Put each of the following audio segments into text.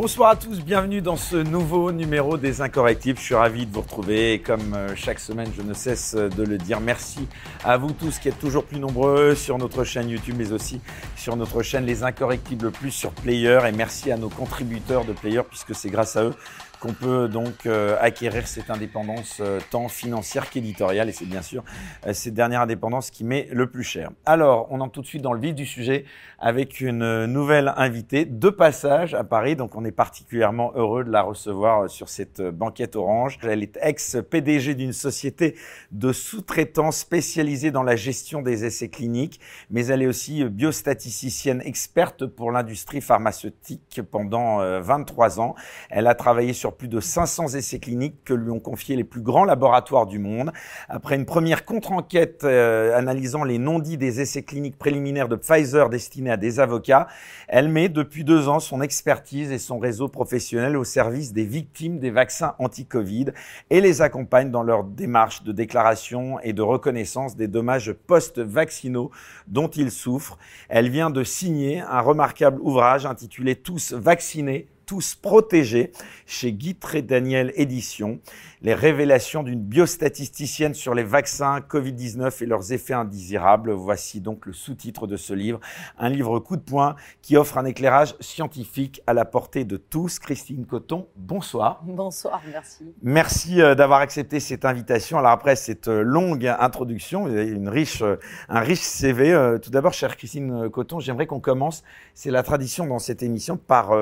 Bonsoir à tous, bienvenue dans ce nouveau numéro des Incorrectibles. Je suis ravi de vous retrouver et comme euh, chaque semaine, je ne cesse de le dire, merci à vous tous qui êtes toujours plus nombreux sur notre chaîne YouTube, mais aussi sur notre chaîne Les Incorrectibles Plus sur Player et merci à nos contributeurs de Player puisque c'est grâce à eux qu'on peut donc euh, acquérir cette indépendance euh, tant financière qu'éditoriale et c'est bien sûr euh, cette dernière indépendance qui met le plus cher. Alors, on entre tout de suite dans le vif du sujet avec une nouvelle invitée de passage à Paris, donc on est particulièrement heureux de la recevoir sur cette banquette orange. Elle est ex-PDG d'une société de sous-traitance spécialisée dans la gestion des essais cliniques, mais elle est aussi biostatisticienne experte pour l'industrie pharmaceutique pendant 23 ans. Elle a travaillé sur plus de 500 essais cliniques que lui ont confiés les plus grands laboratoires du monde. Après une première contre-enquête euh, analysant les non-dits des essais cliniques préliminaires de Pfizer destinés à des avocats, elle met depuis deux ans son expertise et son réseau professionnel au service des victimes des vaccins anti-Covid et les accompagne dans leur démarche de déclaration et de reconnaissance des dommages post-vaccinaux dont ils souffrent. Elle vient de signer un remarquable ouvrage intitulé Tous vaccinés tous protégés chez Guy Daniel Édition. Les révélations d'une biostatisticienne sur les vaccins Covid-19 et leurs effets indésirables. Voici donc le sous-titre de ce livre. Un livre coup de poing qui offre un éclairage scientifique à la portée de tous. Christine Coton, bonsoir. Bonsoir, merci. Merci euh, d'avoir accepté cette invitation. Alors après cette euh, longue introduction, vous avez une riche, euh, un riche CV. Tout d'abord, chère Christine Coton, j'aimerais qu'on commence, c'est la tradition dans cette émission, par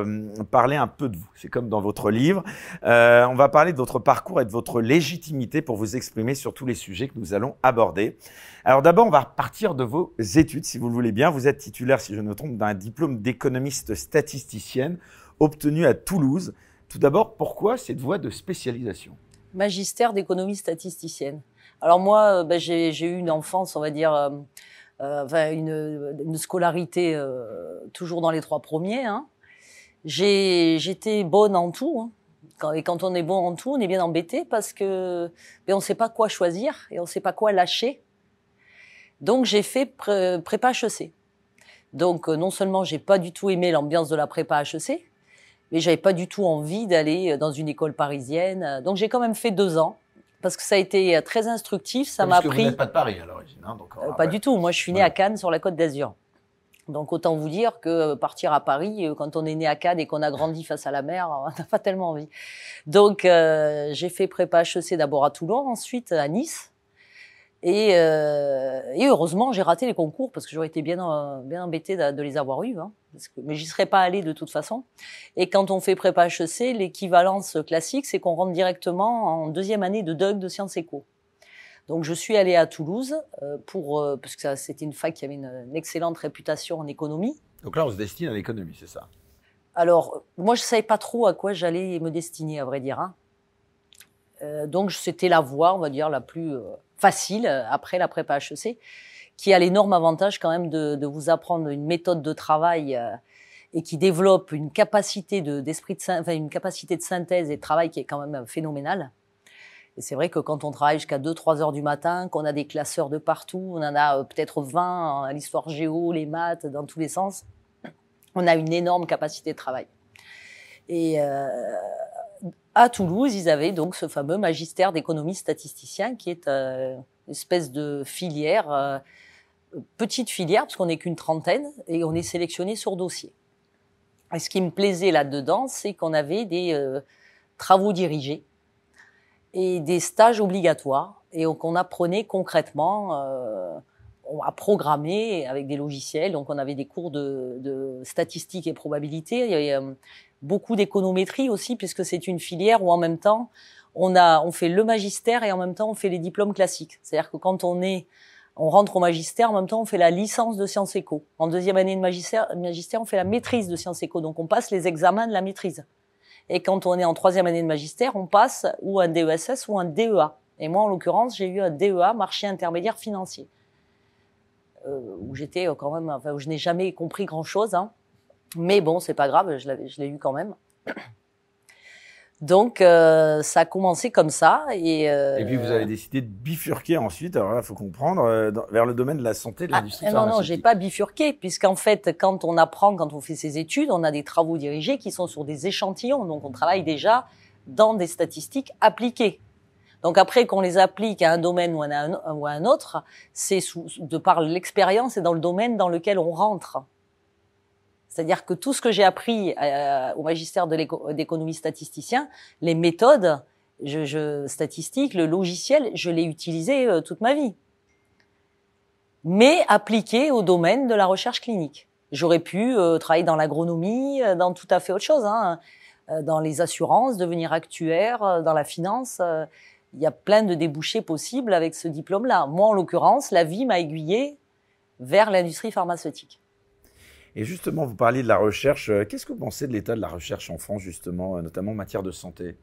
parler un peu de vous. C'est comme dans votre livre. Euh, on va parler de votre parcours et de votre légitimité pour vous exprimer sur tous les sujets que nous allons aborder. Alors d'abord, on va partir de vos études, si vous le voulez bien. Vous êtes titulaire, si je ne me trompe, d'un diplôme d'économiste statisticienne obtenu à Toulouse. Tout d'abord, pourquoi cette voie de spécialisation? Magistère d'économie statisticienne. Alors moi, euh, ben, j'ai eu une enfance, on va dire, euh, euh une, scolarité toujours dans les trois premiers. Hein. J'étais bonne en tout. Hein. Quand, et quand on est bon en tout, on est bien embêté parce que ben, on ne sait pas quoi choisir et on ne sait pas quoi lâcher. Donc j'ai fait prépa HEC. Donc euh, non seulement j'ai pas du tout aimé l'ambiance de la prépa HEC, mais j'avais pas du tout envie d'aller euh, dans une école parisienne. Donc j'ai quand même fait deux ans parce que ça a été euh, très instructif. Ça m'a pris. Vous n'êtes pas de Paris à l'origine, hein, donc, Pas du tout. Moi, je suis née à Cannes sur la Côte d'Azur. Donc autant vous dire que partir à Paris, euh, quand on est né à Cannes et qu'on a grandi face à la mer, on n'a pas tellement envie. Donc euh, j'ai fait prépa HEC d'abord à Toulon, ensuite à Nice. Et, euh, et heureusement, j'ai raté les concours parce que j'aurais été bien, euh, bien embêtée de, les avoir eus. Hein, mais j'y serais pas allée de toute façon. Et quand on fait prépa HEC, l'équivalence classique, c'est qu'on rentre directement en deuxième année de DUG de sciences éco. Donc je suis allée à Toulouse euh, pour euh, parce que c'était une fac qui avait une, excellente réputation en économie. Donc là, on se destine à l'économie, c'est ça? Alors moi, je savais pas trop à quoi j'allais me destiner, à vrai dire. Hein. Euh, donc c'était la voie, on va dire, la plus euh, facile après la prépa HEC, qui a l'énorme avantage quand même de, de, vous apprendre une méthode de travail et qui développe une capacité de d'esprit de, enfin, une capacité de synthèse et de travail qui est quand même phénoménale. Et c'est vrai que quand on travaille jusqu'à 2-3 heures du matin, qu'on a des classeurs de partout, on en a euh, peut-être 20 à l'histoire géo, les maths, dans tous les sens, on a une énorme capacité de travail. Et euh, à Toulouse, ils avaient donc ce fameux magistère d'économie statisticien qui est euh, une espèce de filière, euh, petite filière, parce qu'on n'est qu'une trentaine, et on est sélectionné sur dossier. Et ce qui me plaisait là-dedans, c'est qu'on avait des travaux dirigés et des stages obligatoires et donc on apprenait concrètement euh, à programmer avec des logiciels. Donc on avait des cours de, de statistiques et probabilité. Il y avait euh, beaucoup d'économétrie aussi puisque c'est une filière où en même temps on a on fait le magistère et en même temps on fait les diplômes classiques. C'est-à-dire que quand on est on rentre au magistère, en même temps on fait la licence de sciences éco. En deuxième année de magistère, magistère on fait la maîtrise de sciences éco. Donc on passe les examens de la maîtrise. Et quand on est en troisième année de magistère, on passe ou un DESS ou un DEA. Et moi, en l'occurrence, j'ai eu un DEA, marché intermédiaire financier, euh, où j'étais quand même, enfin, où je n'ai jamais compris grand-chose. Hein. Mais bon, c'est pas grave, je l'ai eu quand même. Donc, euh, ça a commencé comme ça. Et, euh, et puis, vous avez décidé de bifurquer ensuite, alors là, il faut comprendre, euh, dans- vers le domaine de la santé, de ah, l'industrie non, non, pharmaceutique. j'ai pas bifurqué, puisqu'en fait, quand on apprend, quand on fait ses études, on a des travaux dirigés qui sont sur des échantillons. Donc, on travaille déjà dans des statistiques appliquées. Donc après qu'on les applique à un domaine ou à un, ou à un autre, c'est de par l'expérience et dans le domaine dans lequel on rentre. C'est-à-dire que tout ce que j'ai appris euh, au magistère d'économie statisticien, les méthodes statistiques, le logiciel, je l'ai utilisé euh, toute ma vie. Mais appliqué au domaine de la recherche clinique. J'aurais pu euh, travailler dans l'agronomie, dans tout à fait autre chose, hein, dans les assurances, devenir actuaire, dans la finance. il y a plein de débouchés possibles avec ce diplôme-là. Moi, en l'occurrence, la vie m'a aiguillé vers l'industrie pharmaceutique. Et justement, vous parliez de la recherche. Euh, Qu'est-ce que vous pensez de l'état de la recherche en France, justement, euh, notamment en matière de santé?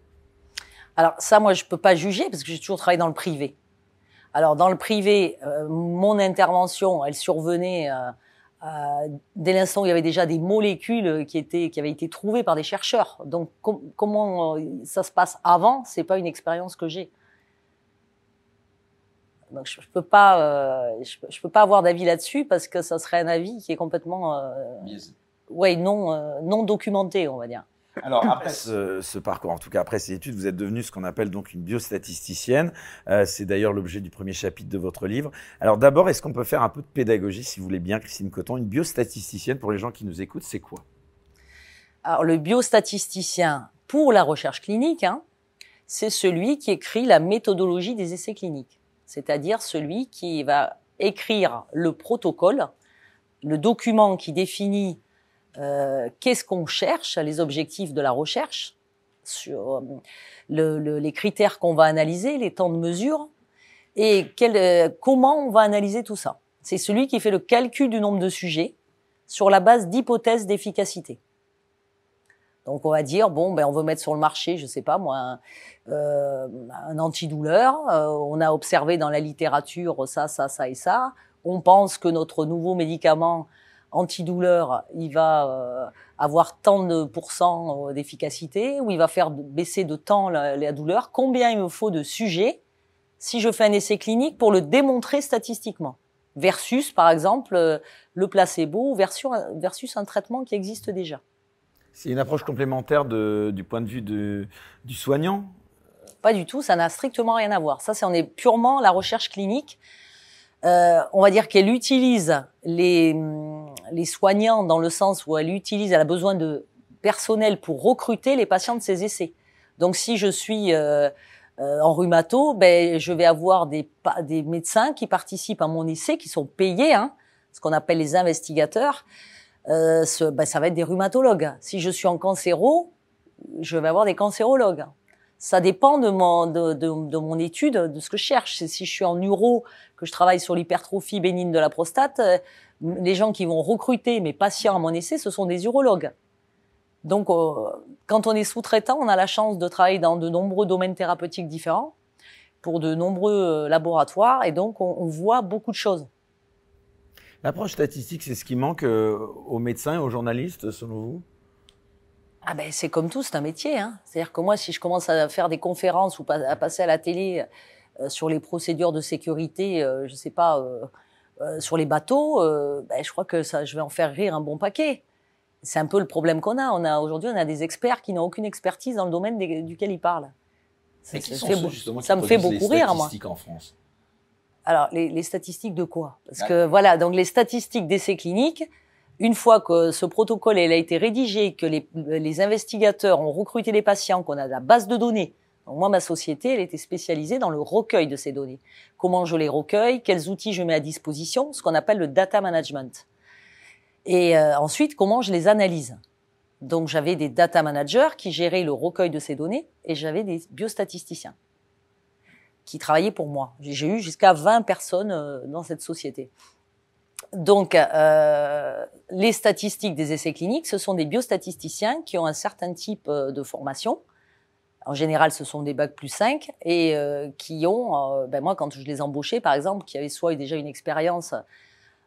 Alors ça, moi, je peux pas juger parce que j'ai toujours travaillé dans le privé. Alors dans le privé, euh, mon intervention, elle survenait dès l'instant où il y avait déjà des molécules qui étaient qui avaient été trouvées par des chercheurs. Donc com- comment ça se passe avant, c'est pas une expérience que j'ai. Donc je, je peux pas, euh, je, peux- je peux pas avoir d'avis là-dessus parce que ça serait un avis qui est complètement, euh, ouais, non, euh, non documenté, on va dire. Alors après ce, ce parcours, en tout cas après ces études, vous êtes devenue ce qu'on appelle donc une biostatisticienne. Euh, c'est d'ailleurs l'objet du premier chapitre de votre livre. Alors d'abord, est-ce qu'on peut faire un peu de pédagogie, si vous voulez bien, Christine Coton? Une biostatisticienne, pour les gens qui nous écoutent, c'est quoi? Alors, le biostatisticien pour la recherche clinique, hein, c'est celui qui écrit la méthodologie des essais cliniques, c'est-à-dire celui qui va écrire le protocole, le document qui définit euh, qu'est-ce qu'on cherche, les objectifs de la recherche, sur euh, le- le- les critères qu'on va analyser, les temps de mesure, et euh, comment on va analyser tout ça. C'est celui qui fait le calcul du nombre de sujets sur la base d'hypothèses d'efficacité. Donc on va dire bon ben on veut mettre sur le marché, je sais pas moi, un, euh, un antidouleur. Euh, on a observé dans la littérature ça, ça, ça et ça. On pense que notre nouveau médicament antidouleur, il va euh, avoir tant de pourcents euh, d'efficacité, ou il va faire baisser de temps la, douleur. Combien il me faut de sujets si je fais un essai clinique pour le démontrer statistiquement? Versus par exemple le placebo versus, versus un traitement qui existe déjà. C'est une approche complémentaire de- du point de vue du soignant Pas du tout, ça n'a strictement rien à voir. Ça, c'est on est purement la recherche clinique. Euh, on va dire qu'elle utilise les, les soignants dans le sens où elle utilise, elle a besoin de personnel pour recruter les patients de ses essais. Donc, si je suis euh, euh, en rhumato, ben, je vais avoir des, des médecins qui participent à mon essai, qui sont payés, hein, ce qu'on appelle les investigateurs. Euh, ce- ben, ça va être des rhumatologues. Si je suis en cancéro, je vais avoir des cancérologues ça dépend de mon, de, de, de mon étude, de ce que je cherche. Si je suis en uro, que je travaille sur l'hypertrophie bénigne de la prostate, euh, les gens qui vont recruter mes patients à mon essai, ce sont des urologues. Donc, euh, quand on est sous-traitant, on a la chance de travailler dans de nombreux domaines thérapeutiques différents, pour de nombreux laboratoires, et donc on, on voit beaucoup de choses. L'approche statistique, c'est ce qui manque euh, aux médecins et aux journalistes, selon vous? Ah ben c'est comme tout, c'est un métier. Hein. C'est-à-dire que moi, si je commence à faire des conférences ou à passer à la télé euh, sur les procédures de sécurité, euh, je sais pas, euh, euh, sur les bateaux, euh, ben, je crois que ça, je vais en faire rire un bon paquet. C'est un peu le problème qu'on a. On a aujourd'hui, on a des experts qui n'ont aucune expertise dans le domaine des- duquel ils parlent. Ça, fait me fait beaucoup les rire, moi. statistiques en France? Alors, les, les statistiques de quoi? Parce Ah. que voilà, donc les statistiques d'essais cliniques, une fois que ce protocole elle a été rédigé, que les, les investigateurs ont recruté les patients, qu'on a la base de données. Donc moi, ma société, elle était spécialisée dans le recueil de ces données. Comment je les recueille, quels outils je mets à disposition, ce qu'on appelle le data management. Et euh, ensuite, comment je les analyse? Donc j'avais des data managers qui géraient le recueil de ces données et j'avais des biostatisticiens qui travaillaient pour moi. J'ai eu jusqu'à 20 personnes euh, dans cette société. Donc, euh, les statistiques des essais cliniques, ce sont des biostatisticiens qui ont un certain type euh, de formation. En général, ce sont des bacs plus 5 et euh, qui ont, ben moi, quand je les embauchais, par exemple, qui avaient soit déjà une expérience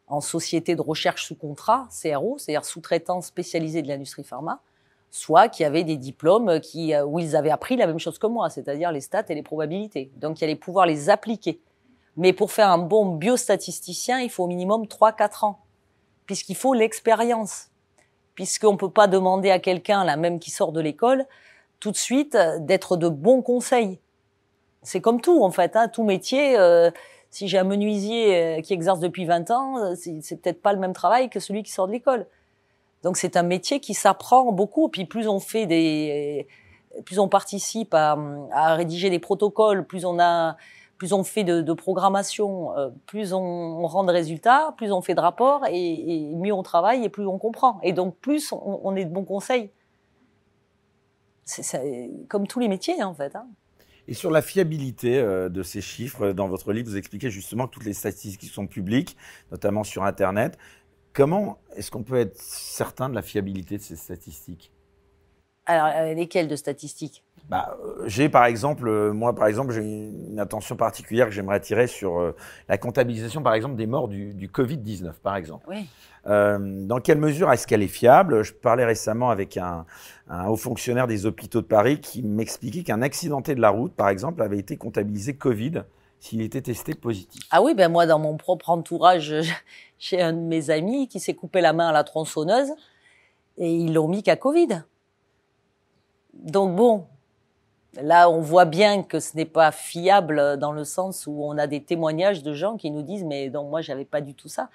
en société de recherche sous contrat, CRO, c'est-à-dire sous-traitant spécialisé de l'industrie pharma, soit qui avaient des diplômes qui, euh, où ils avaient appris la même chose que moi, c'est-à-dire les stats et les probabilités. Donc, il allait pouvoir les appliquer. Mais pour faire un bon biostatisticien, il faut au minimum 3-4 ans, puisqu'il faut l'expérience. Puisqu'on ne peut pas demander à quelqu'un, là même qui sort de l'école, tout de suite d'être de bons conseils. C'est comme tout, en fait. Hein, tout métier, euh, si j'ai un menuisier euh, qui exerce depuis 20 ans, euh, c'est peut-être pas le même travail que celui qui sort de l'école. Donc c'est un métier qui s'apprend beaucoup. Puis plus on fait des, plus on participe à, rédiger des protocoles, plus on a, plus on fait de, programmation, euh, plus on, rend de résultats, plus on fait de rapports et, mieux on travaille et plus on comprend. Et donc plus on, est de bons conseils. C'est comme tous les métiers en fait. Hein. Et sur la fiabilité euh, de ces chiffres, dans votre livre, vous expliquez justement que toutes les statistiques sont publiques, notamment sur Internet. Comment est-ce qu'on peut être certain de la fiabilité de ces statistiques? Alors, euh, lesquelles de statistiques? Bah, euh, j'ai par exemple, moi par exemple, j'ai une attention particulière que j'aimerais attirer sur la comptabilisation par exemple des morts du, du Covid-19 par exemple. Oui. Euh, dans quelle mesure est-ce qu'elle est fiable? Je parlais récemment avec un, un, haut fonctionnaire des hôpitaux de Paris qui m'expliquait qu'un accidenté de la route, par exemple, avait été comptabilisé Covid s'il était testé positif. Ah oui, ben moi, dans mon propre entourage, j'ai un de mes amis qui s'est coupé la main à la tronçonneuse et ils l'ont mis qu'à Covid. Donc bon, là, on voit bien que ce n'est pas fiable dans le sens où on a des témoignages de gens qui nous disent, mais donc moi, j'avais pas du tout ça.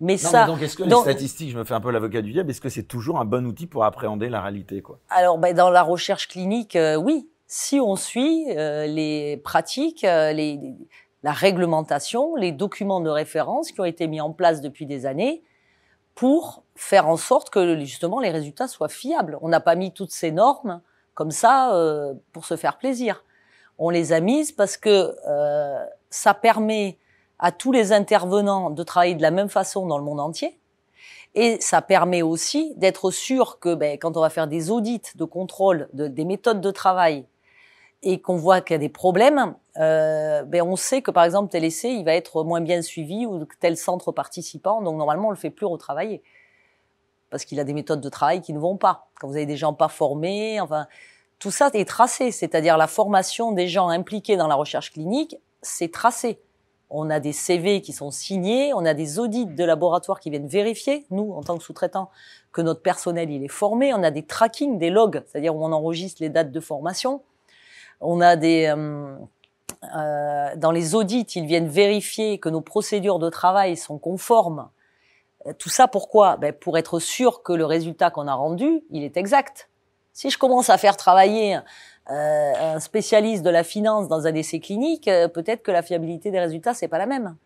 Mais non, ça. Mais donc, est-ce que donc, les statistiques, je me fais un peu l'avocat du diable, est-ce que c'est toujours un bon outil pour appréhender la réalité, quoi? Alors, ben, dans la recherche clinique, euh, oui. Si on suit euh, les pratiques, euh, les, la réglementation, les documents de référence qui ont été mis en place depuis des années pour faire en sorte que justement les résultats soient fiables. On n'a pas mis toutes ces normes comme ça euh, pour se faire plaisir. On les a mises parce que ça permet à tous les intervenants de travailler de la même façon dans le monde entier. Et ça permet aussi d'être sûr que ben, quand on va faire des audits de contrôle de, des méthodes de travail et qu'on voit qu'il y a des problèmes, euh, ben on sait que par exemple tel essai il va être moins bien suivi ou tel centre participant, donc normalement on le fait plus retravailler parce qu'il a des méthodes de travail qui ne vont pas. Quand vous avez des gens pas formés, enfin tout ça est tracé, c'est-à-dire la formation des gens impliqués dans la recherche clinique, c'est tracé on a des CV qui sont signés, on a des audits de laboratoire qui viennent vérifier, nous, en tant que sous-traitants, que notre personnel, il est formé. On a des tracking, des logs, c'est-à-dire où on enregistre les dates de formation. On a des... Euh, euh, dans les audits, ils viennent vérifier que nos procédures de travail sont conformes. Euh, tout ça, pourquoi? Ben Pour être sûr que le résultat qu'on a rendu, il est exact. Si je commence à faire travailler euh, un spécialiste de la finance dans un essai clinique, peut-être que la fiabilité des résultats c'est pas la même.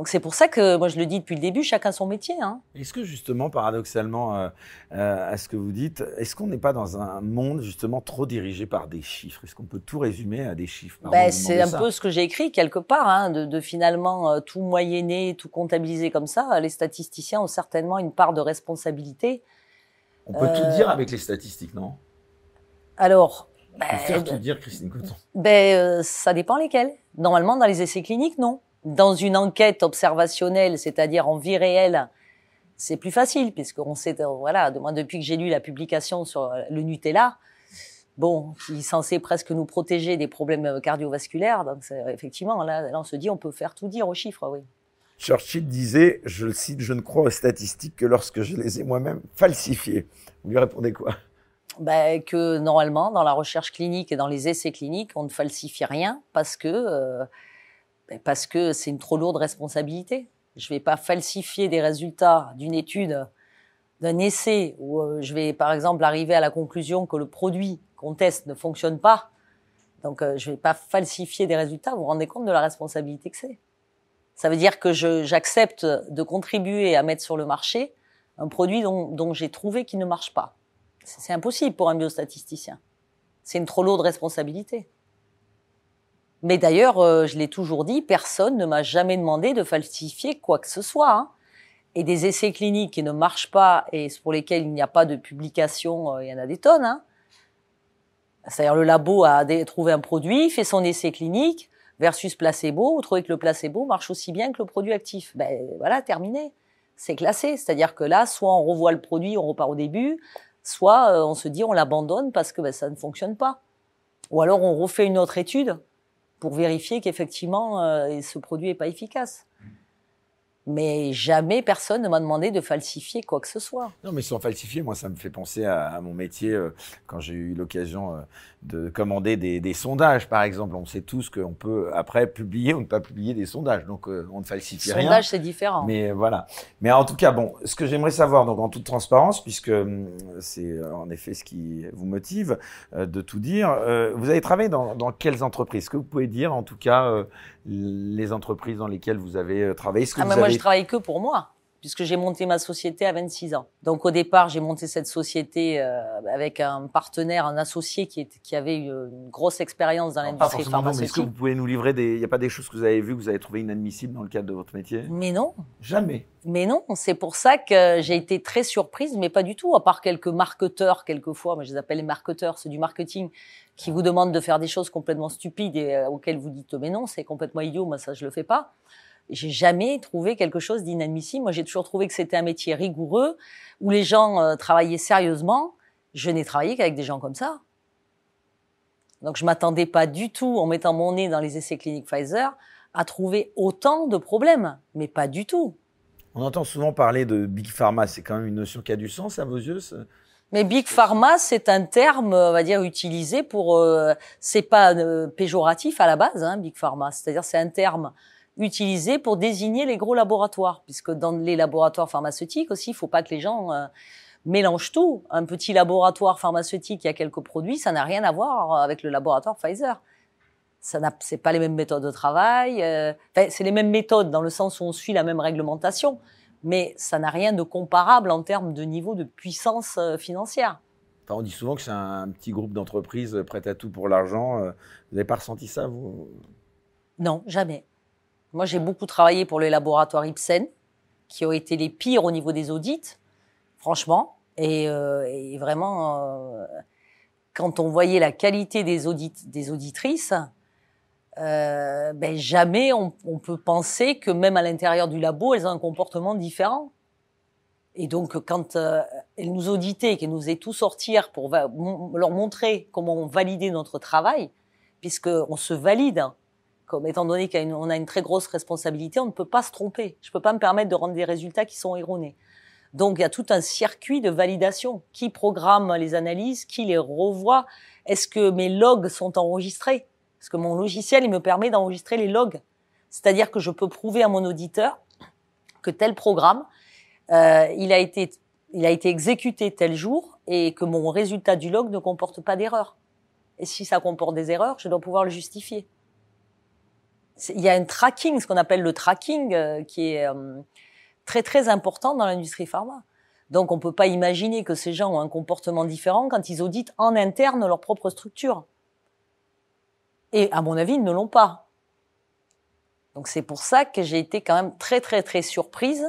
Donc c'est pour ça que moi je le dis depuis le début, chacun son métier. Hein. Est-ce que justement, paradoxalement euh, euh, à ce que vous dites, est-ce qu'on n'est pas dans un monde justement trop dirigé par des chiffres? Est-ce qu'on peut tout résumer à des chiffres? Ben, C'est un ça. peu ce que j'ai écrit quelque part, hein, de, de, finalement euh, tout moyenner, tout comptabiliser comme ça. Les statisticiens ont certainement une part de responsabilité. On peut tout dire avec les statistiques, non? alors, ben, faire tout dire, Christine Coton. Ben, euh, ça dépend lesquels. Normalement, dans les essais cliniques, non. Dans une enquête observationnelle, c'est-à-dire en vie réelle, c'est plus facile, puisqu'on sait, euh, voilà, moi, depuis que j'ai lu la publication sur euh, le Nutella, bon, qui est censé presque nous protéger des problèmes cardiovasculaires, donc effectivement, là, là, on se dit, on peut faire tout dire aux chiffres, oui. Churchill disait, je le cite, je ne crois aux statistiques que lorsque je les ai moi-même falsifiées. Vous lui répondez quoi? Ben, que normalement, dans la recherche clinique et dans les essais cliniques, on ne falsifie rien parce que euh, parce que c'est une trop lourde responsabilité. Je vais pas falsifier des résultats d'une étude, d'un essai où euh, je vais par exemple arriver à la conclusion que le produit qu'on teste ne fonctionne pas. Donc euh, je vais pas falsifier des résultats. Vous vous rendez compte de la responsabilité que c'est Ça veut dire que j'accepte de contribuer à mettre sur le marché un produit dont, dont j'ai trouvé qu'il ne marche pas. C'est impossible pour un biostatisticien. C'est une trop lourde responsabilité. Mais d'ailleurs, euh, je l'ai toujours dit, personne ne m'a jamais demandé de falsifier quoi que ce soit. Hein. Et des essais cliniques qui ne marchent pas et pour lesquels il n'y a pas de publication, euh, il y en a des tonnes. Hein. C'est-à-dire le labo a trouvé un produit, fait son essai clinique versus placebo. Vous trouvez que le placebo marche aussi bien que le produit actif. Ben voilà, terminé. C'est classé. C'est-à-dire que là, soit on revoit le produit, on repart au début, soit euh, on se dit on l'abandonne parce que ben, ça ne fonctionne pas. Ou alors on refait une autre étude pour vérifier qu'effectivement euh, ce produit n'est pas efficace. Mais jamais personne ne m'a demandé de falsifier quoi que ce soit. Non, mais sans falsifier, moi, ça me fait penser à, mon métier euh, quand j'ai eu l'occasion euh, de commander des, sondages, par exemple. On sait tous qu'on peut après publier ou ne pas publier des sondages, donc euh, on ne falsifie rien. Sondage, c'est différent. Mais voilà. Mais en tout cas, bon, ce que j'aimerais savoir, donc en toute transparence, puisque c'est en effet ce qui vous motive de tout dire, vous avez travaillé dans, dans quelles entreprises? Que vous pouvez dire, en tout cas, les entreprises dans lesquelles vous avez travaillé. Ce que ah, mais Moi, je travaille que pour moi puisque j'ai monté ma société à 26 ans. Donc au départ, j'ai monté cette société euh, avec un partenaire, un associé qui, qui avait une grosse expérience dans l'industrie pharmaceutique. Est-ce que vous pouvez nous livrer des... Il n'y a pas des choses que vous avez vues, que vous avez trouvées inadmissibles dans le cadre de votre métier? Mais non. Jamais. Mais non, c'est pour ça que j'ai été très surprise, mais pas du tout, à part quelques marketeurs, quelquefois, mais je les appelle les marketeurs, c'est du marketing, qui vous demandent de faire des choses complètement stupides et euh, auxquelles vous dites mais non, c'est complètement idiot, moi ça je le fais pas j'ai jamais trouvé quelque chose d'inadmissible. Moi, j'ai toujours trouvé que c'était un métier rigoureux où les gens euh, travaillaient sérieusement. Je n'ai travaillé qu'avec des gens comme ça. Donc, je m'attendais pas du tout, en mettant mon nez dans les essais cliniques Pfizer, à trouver autant de problèmes. Mais pas du tout. On entend souvent parler de Big Pharma. C'est quand même une notion qui a du sens à vos yeux mais Big Pharma, c'est un terme, on va dire, utilisé pour. Euh, c'est pas euh, péjoratif à la base, hein, Big Pharma. C'est-à-dire, c'est un terme utilisé pour désigner les gros laboratoires, puisque dans les laboratoires pharmaceutiques aussi, il faut pas que les gens euh, mélangent tout. Un petit laboratoire pharmaceutique qui a quelques produits, ça n'a rien à voir avec le laboratoire Pfizer. Ça n'a, c'est pas les mêmes méthodes de travail. Euh, c'est les mêmes méthodes dans le sens où on suit la même réglementation, mais ça n'a rien de comparable en termes de niveau de puissance euh, financière. on dit souvent que c'est un petit groupe d'entreprises prêtes à tout pour l'argent. Vous n'avez pas ressenti ça, vous? Non, jamais. Moi, j'ai beaucoup travaillé pour les laboratoires Ipsen, qui ont été les pires au niveau des audits, franchement. Et, euh, vraiment, euh, quand on voyait la qualité des, audits, des auditrices, euh, ben jamais on, on, peut penser que même à l'intérieur du labo, elles ont un comportement différent. Et donc, quand elles nous auditaient, qu'elles nous aient tout sortir pour leur montrer comment on validait notre travail, puisqu'on se valide comme étant donné qu'on a une très grosse responsabilité, on ne peut pas se tromper. Je ne peux pas me permettre de rendre des résultats qui sont erronés. Donc il y a tout un circuit de validation. Qui programme les analyses? Qui les revoit? Est-ce que mes logs sont enregistrés? Parce que mon logiciel, il me permet d'enregistrer les logs. C'est-à-dire que je peux prouver à mon auditeur que tel programme, euh, a été, il a été exécuté tel jour et que mon résultat du log ne comporte pas d'erreur. Et si ça comporte des erreurs, je dois pouvoir le justifier il y a un tracking, ce qu'on appelle le tracking, euh, qui est euh, très très important dans l'industrie pharma. Donc on peut pas imaginer que ces gens ont un comportement différent quand ils auditent en interne leur propre structure. Et à mon avis, ils ne l'ont pas. Donc c'est pour ça que j'ai été quand même très très très surprise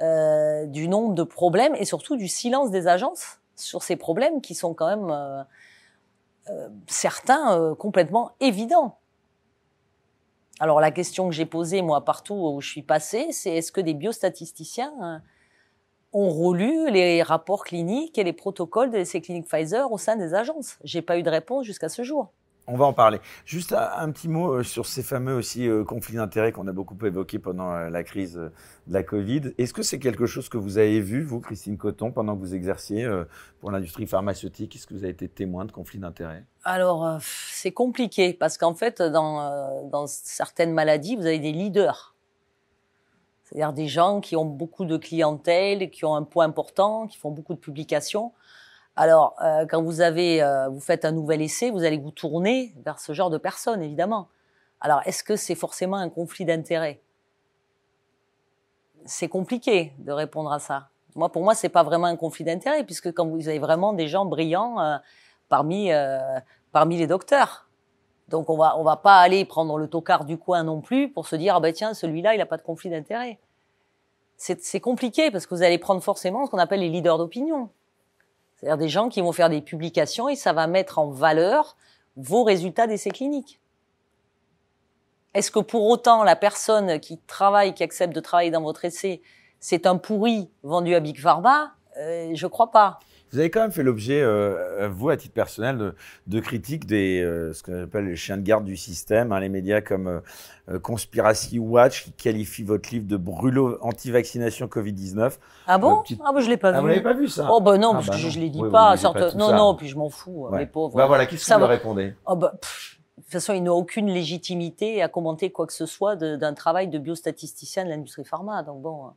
euh, du nombre de problèmes et surtout du silence des agences sur ces problèmes qui sont quand même certains complètement évidents. Alors la question que j'ai posée moi partout où je suis passée, c'est est-ce que des biostatisticiens euh, ont relu les rapports cliniques et les protocoles de ces cliniques Pfizer au sein des agences? J'ai pas eu de réponse jusqu'à ce jour. On va en parler. Juste un petit mot euh, sur ces fameux aussi euh, conflits d'intérêts qu'on a beaucoup évoqués pendant euh, la crise de la Covid. Est-ce que c'est quelque chose que vous avez vu, vous, Christine Coton, pendant que vous exerciez pour l'industrie pharmaceutique? Est-ce que vous avez été témoin de conflits d'intérêts? Alors, c'est compliqué parce qu'en fait, dans, dans certaines maladies, vous avez des leaders. C'est-à-dire des gens qui ont beaucoup de clientèle, qui ont un poids important, qui font beaucoup de publications. Alors, euh, quand vous avez, euh, vous faites un nouvel essai, vous allez vous tourner vers ce genre de personnes, évidemment. Alors, est-ce que c'est forcément un conflit d'intérêts? C'est compliqué de répondre à ça. Moi, pour moi, c'est pas vraiment un conflit d'intérêts, puisque quand vous avez vraiment des gens brillants euh, parmi parmi les docteurs, donc on va on va pas aller prendre le tocard du coin non plus pour se dire ah ben tiens celui-là il a pas de conflit d'intérêts. C'est compliqué parce que vous allez prendre forcément ce qu'on appelle les leaders d'opinion. C'est-à-dire des gens qui vont faire des publications et ça va mettre en valeur vos résultats d'essais cliniques. Est-ce que pour autant la personne qui travaille, qui accepte de travailler dans votre essai, c'est un pourri vendu à Big Pharma? Euh, Je crois pas. Vous avez quand même fait l'objet, euh, vous, à titre personnel, de, de critiques des, euh, ce qu'on appelle les chiens de garde du système, hein, les médias comme euh, euh, Conspiracy Watch, qui qualifie votre livre de brûlot anti-vaccination Covid-19. Ah bon? Euh, Ah bah je l'ai pas Ah, vous vu. l'avez pas vu ça? Oh bah non, Ah, parce bah je, je les dis Oui, vous pas. sorte- pas non, ça. non, puis je m'en fous, Ouais. les pauvres. Bah voilà, qu'est-ce que Ça vous leur répondez? Oh bah, pff, de toute façon, ils n'ont aucune légitimité à commenter quoi que ce soit d'un travail de biostatisticien de l'industrie pharma. Donc bon, euh,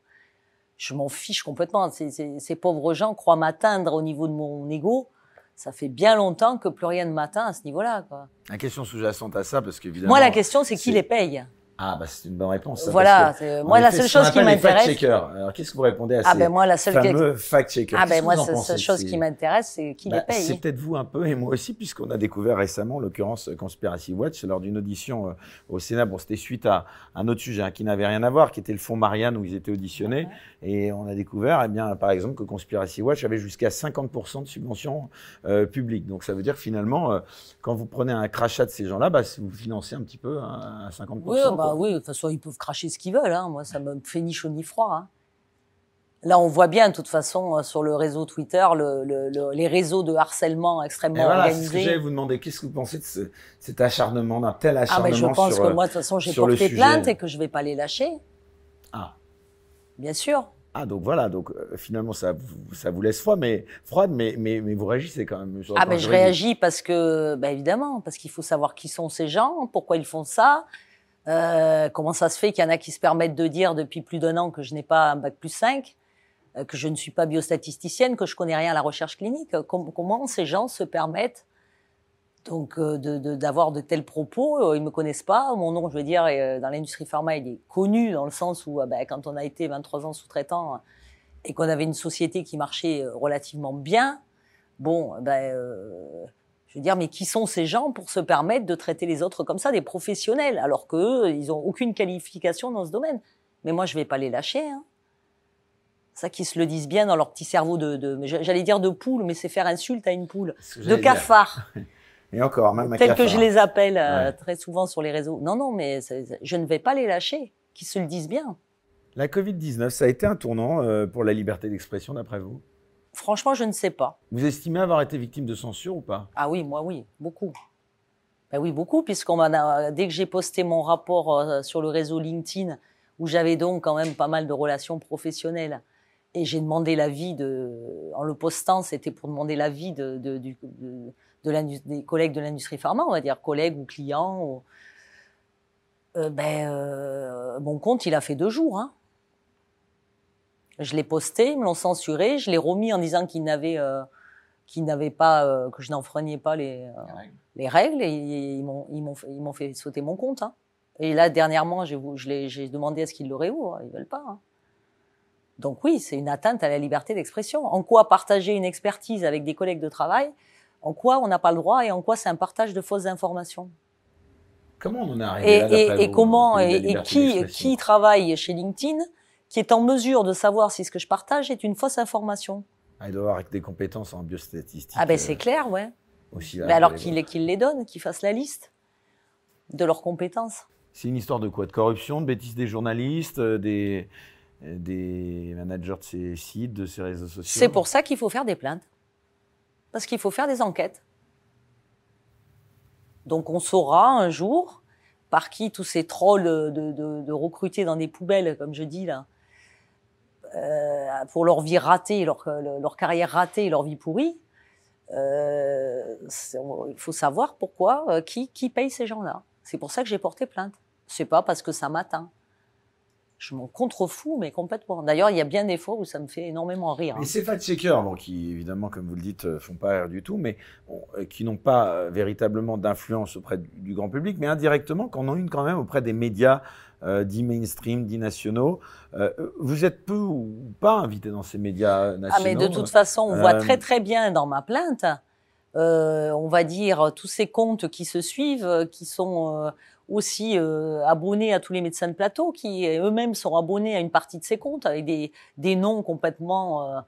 je m'en fiche complètement. Ces, ces- ces pauvres gens croient m'atteindre au niveau de mon ego. Ça fait bien longtemps que plus rien ne m'atteint à ce niveau-là. quoi. La question sous-jacente à ça, parce qu'évidemment. Moi, la question, c'est qui les paye? Ah, bah c'est une bonne réponse. ça, Voilà. que, Moi, la effet, seule chose qui m'intéresse. fact-checkers. Alors, qu'est-ce que vous répondez à Ah ces ben moi, la seule, fameux fact-checkers? Ah ben moi, la de chose qui m'intéresse, c'est qui Bah, les paye. C'est peut-être vous un peu et moi aussi, puisqu'on a découvert récemment, en l'occurrence, Conspiracy Watch, lors d'une audition euh, au Sénat. Bon, c'était suite à un autre sujet hein, qui n'avait rien à voir, qui était le fonds Marianne où ils étaient auditionnés. Et on a découvert, eh bien, par exemple, que Conspiracy Watch avait jusqu'à 50% de subventions euh, publiques. Donc ça veut dire que finalement, euh, quand vous prenez un crachat de ces gens-là, bah, vous financez un petit peu hein, à 50%. Oui, bah quoi. oui, de toute façon, ils peuvent cracher ce qu'ils veulent. Hein. Moi, ça me fait ni chaud ni froid. hein. Là, on voit bien, de toute façon, euh, sur le réseau Twitter, le, le- le- les réseaux de harcèlement Et extrêmement voilà, que organisés. j'allais vous demander. Qu'est-ce que vous pensez de ce- cet acharnement, d'un tel Ah, acharnement mais je pense sur, que euh, moi, de toute façon, j'ai porté plainte et que je vais pas les lâcher. Ah. Bien sûr. Ah donc voilà, donc euh, finalement ça vous, ça vous laisse froid, mais froide, mais mais mais vous réagissez quand même. Ah, mais je réagis parce que, bah, évidemment, parce qu'il faut savoir qui sont ces gens, pourquoi ils font ça, euh, comment ça se fait qu'il y en a qui se permettent de dire depuis plus d'un an que je n'ai pas un bac plus 5, euh, que je ne suis pas biostatisticienne, que je connais rien à la recherche clinique? Com- comment ces gens se permettent donc euh, d'avoir de, tels propos? Ils me connaissent pas. Mon nom, je veux dire, dans l'industrie pharma, il est connu dans le sens où, euh, ben, quand on a été 23 ans sous-traitant et qu'on avait une société qui marchait relativement bien, bon, ben, je veux dire, mais qui sont ces gens pour se permettre de traiter les autres comme ça, des professionnels, alors qu'eux, ils ont aucune qualification dans ce domaine. Mais moi, je vais pas les lâcher. Hein. Ça, qu'ils se le disent bien dans leur petit cerveau de, j'allais dire de poule, mais c'est faire insulte à une poule, de cafard, Et encore, même tel que je les appelle euh, Ouais. très souvent sur les réseaux. Non, non, mais je ne vais pas les lâcher. Qu'ils se le disent bien. La Covid-19, ça a été un tournant euh, pour la liberté d'expression, d'après vous? Franchement, je ne sais pas. Vous estimez avoir été victime de censure ou pas? Ah oui, moi oui, beaucoup. Ben oui, beaucoup, puisqu'on a, dès que j'ai posté mon rapport euh, sur le réseau LinkedIn, où j'avais donc quand même pas mal de relations professionnelles, et j'ai demandé l'avis de, en le postant, c'était pour demander l'avis de, de, du- de, de l'indu- des collègues de l'industrie pharma, on va dire collègues ou clients. ou- Euh, ben, euh, mon compte, il a fait deux jours. Hein. Je l'ai posté, ils me l'ont censuré, je l'ai remis en disant qu'il n'avait euh, qu'ils n'avaient pas, euh, que je n'enfreignais pas les, euh, les règles et ils m'ont, ils m'ont, fait- ils m'ont fait sauter mon compte. Hein. Et là, dernièrement, j'ai, demandé à ce qu'ils le réouvrent. Ils veulent pas. hein. Donc oui, c'est une atteinte à la liberté d'expression. En quoi partager une expertise avec des collègues de travail En quoi on n'a pas le droit et en quoi c'est un partage de fausses informations? Comment on en est arrivé et, là, et- et comment et, et qui, qui travaille chez LinkedIn qui est en mesure de savoir si ce que je partage est une fausse information Ah, Il doit avoir des compétences en biostatistique. Ah ben euh, c'est clair, ouais. aussi, Mais alors qu'il qu'il les donne, qu'ils fassent la liste de leurs compétences. C'est une histoire de quoi? De corruption, de bêtises des journalistes, euh, des, euh, des managers de ces sites, de ces réseaux sociaux? C'est pour ça qu'il faut faire des plaintes. Parce qu'il faut faire des enquêtes. Donc on saura un jour par qui tous ces trolls de, de, de recruter dans des poubelles, comme je dis là, euh, pour leur vie ratée, leur, leur carrière ratée, leur vie pourrie. Euh, il faut savoir pourquoi, euh, qui, qui paye ces gens-là. C'est pour ça que j'ai porté plainte. C'est pas parce que ça m'atteint. Je m'en contrefous, mais complètement. D'ailleurs, il y a bien des fois où ça me fait énormément rire. hein. Et ces fact-checkers, bon, qui évidemment, comme vous le dites, euh, font pas rire du tout, mais bon, euh, qui n'ont pas euh, véritablement d'influence auprès du, du grand public, mais indirectement, qu'en ont une quand même auprès des médias euh, dits mainstream, dits nationaux. Euh, vous êtes peu ou pas invité dans ces médias nationaux Ah, mais de toute façon, on voit Euh, très très bien dans ma plainte, euh, on va dire, tous ces comptes qui se suivent, qui sont aussi euh, abonnés à tous les médecins de plateau, qui eux-mêmes sont abonnés à une partie de ces comptes avec des, des noms complètement euh,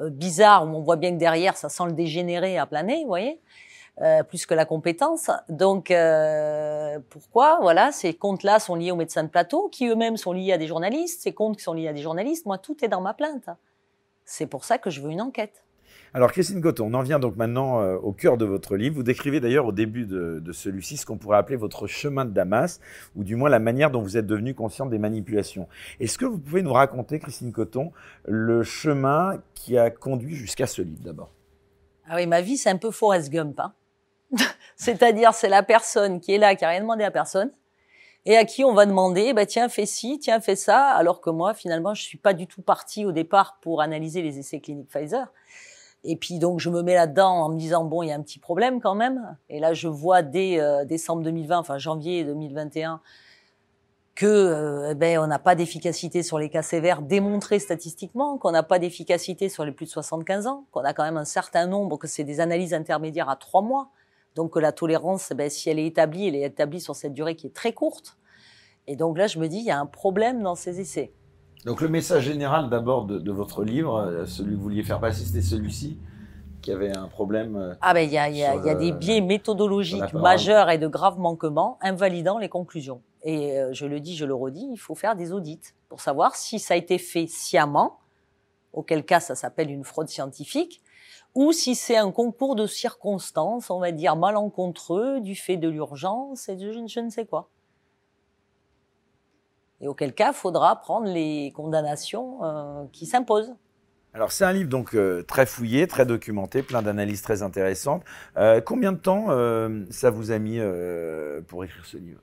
euh, bizarres, où on voit bien que derrière, ça sent le dégénéré à planer, vous voyez euh, plus que la compétence. Donc, euh, pourquoi? Voilà, ces comptes-là sont liés aux médecins de plateau, qui eux-mêmes sont liés à des journalistes. Ces comptes qui sont liés à des journalistes, moi, tout est dans ma plainte. C'est pour ça que je veux une enquête. Alors Christine Coton, on en vient donc maintenant euh, au cœur de votre livre. Vous décrivez d'ailleurs au début de, celui-ci ce qu'on pourrait appeler votre chemin de Damas, ou du moins la manière dont vous êtes devenue consciente des manipulations. Est-ce que vous pouvez nous raconter, Christine Coton, le chemin qui a conduit jusqu'à ce livre d'abord? Ah oui, ma vie c'est un peu Forrest Gump. Hein. C'est-à-dire c'est la personne qui est là, qui a rien demandé à personne, et à qui on va demander, bah tiens, fais ci, tiens, fais ça, alors que moi, finalement, je suis pas du tout partie au départ pour analyser les essais cliniques Pfizer. Et puis donc je me mets là-dedans en me disant bon il y a un petit problème quand même. Et là je vois dès euh, décembre 2020, enfin janvier 2021, que euh, eh ben on n'a pas d'efficacité sur les cas sévères démontré statistiquement, qu'on n'a pas d'efficacité sur les plus de 75 ans, qu'on a quand même un certain nombre, que c'est des analyses intermédiaires à trois mois. Donc la tolérance, eh ben, si elle est établie, elle est établie sur cette durée qui est très courte. Et donc là je me dis il y a un problème dans ces essais. Donc le message général d'abord de, votre livre, euh, celui que vous vouliez faire passer, c'était celui-ci qui avait un problème. Euh, ah ben il y a, y a, des biais méthodologiques majeurs et de graves manquements invalidant les conclusions. Et euh, je le dis, je le redis, il faut faire des audits pour savoir si ça a été fait sciemment, auquel cas ça s'appelle une fraude scientifique, ou si c'est un concours de circonstances, on va dire malencontreux, du fait de l'urgence et de je ne sais quoi. Et auquel cas, il faudra prendre les condamnations euh, qui s'imposent. Alors c'est un livre donc euh, très fouillé, très documenté, plein d'analyses très intéressantes. Euh, combien de temps ça vous a mis pour écrire ce livre?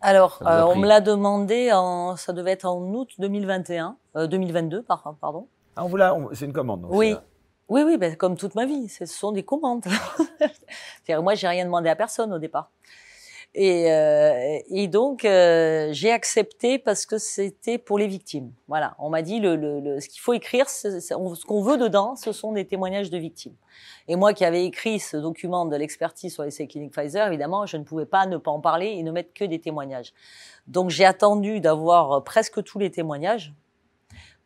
Alors on me l'a demandé, en, ça devait être en août 2021, 2022 pardon. Ah, on vous l'a, c'est une commande. Donc oui. Oui, oui, ben, comme toute ma vie, ce sont des commandes. moi, j'ai rien demandé à personne au départ. Et, euh, donc euh, j'ai accepté parce que c'était pour les victimes. Voilà, on m'a dit ce qu'il faut écrire, ce qu'on veut dedans, ce sont des témoignages de victimes. Et moi qui avais écrit ce document de l'expertise sur l'essai clinique Pfizer, évidemment, je ne pouvais pas ne pas en parler et ne mettre que des témoignages. Donc j'ai attendu d'avoir presque tous les témoignages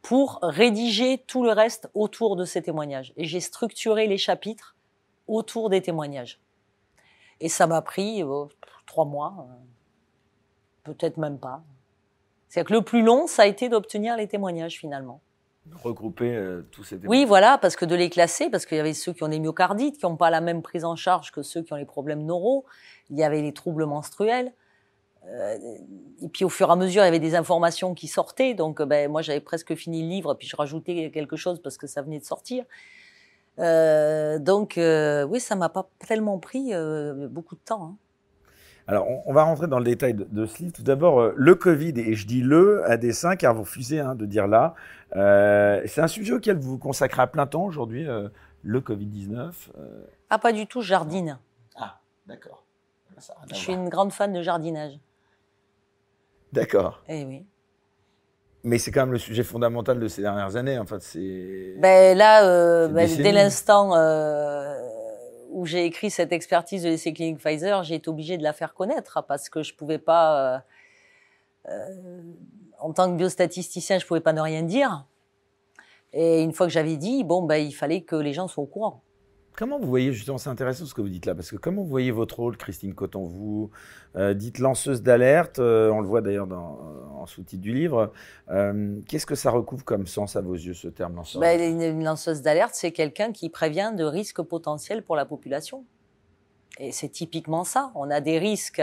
pour rédiger tout le reste autour de ces témoignages. Et j'ai structuré les chapitres autour des témoignages. Et ça m'a pris euh, trois mois, euh, peut-être même pas. C'est-à-dire que le plus long, ça a été d'obtenir les témoignages finalement. Regrouper euh, tous ces témoignages. Oui, voilà, parce que de les classer, parce qu'il y avait ceux qui ont des myocardites, qui n'ont pas la même prise en charge que ceux qui ont les problèmes neuraux. Il y avait les troubles menstruels. Et puis au fur et à mesure, il y avait des informations qui sortaient. Donc ben, moi, j'avais presque fini le livre, puis je rajoutais quelque chose parce que ça venait de sortir. Euh, donc euh, oui, ça m'a pas tellement pris euh, beaucoup de temps. Hein. Alors, on, va rentrer dans le détail de, ce livre. Tout d'abord, le Covid, et je dis le à dessein, car vous refusez hein, de dire là. c'est un sujet auquel vous vous consacrez à plein temps aujourd'hui, le Covid-19. Ah, pas du tout, jardine. Ah, d'accord. Je suis une grande fan de jardinage. D'accord. Eh oui. Mais c'est quand même le sujet fondamental de ces dernières années. En fait, c'est. Ben là, euh, ben, dès l'instant euh, où j'ai écrit cette expertise de l'essai clinique Pfizer, j'ai été obligée de la faire connaître parce que je pouvais pas, euh, euh, en tant que biostatisticien, je pouvais pas ne rien dire. Et une fois que j'avais dit, bon, ben il fallait que les gens soient au courant. Comment vous voyez, justement, c'est intéressant ce que vous dites là, parce que comment vous voyez votre rôle, Christine Coton Vous euh, dites lanceuse d'alerte, euh, on le voit d'ailleurs euh, en sous-titre du livre. Qu'est-ce que ça recouvre comme sens à vos yeux, ce terme lanceuse? Ben, Une lanceuse d'alerte, c'est quelqu'un qui prévient de risques potentiels pour la population. Et c'est typiquement ça. On a des risques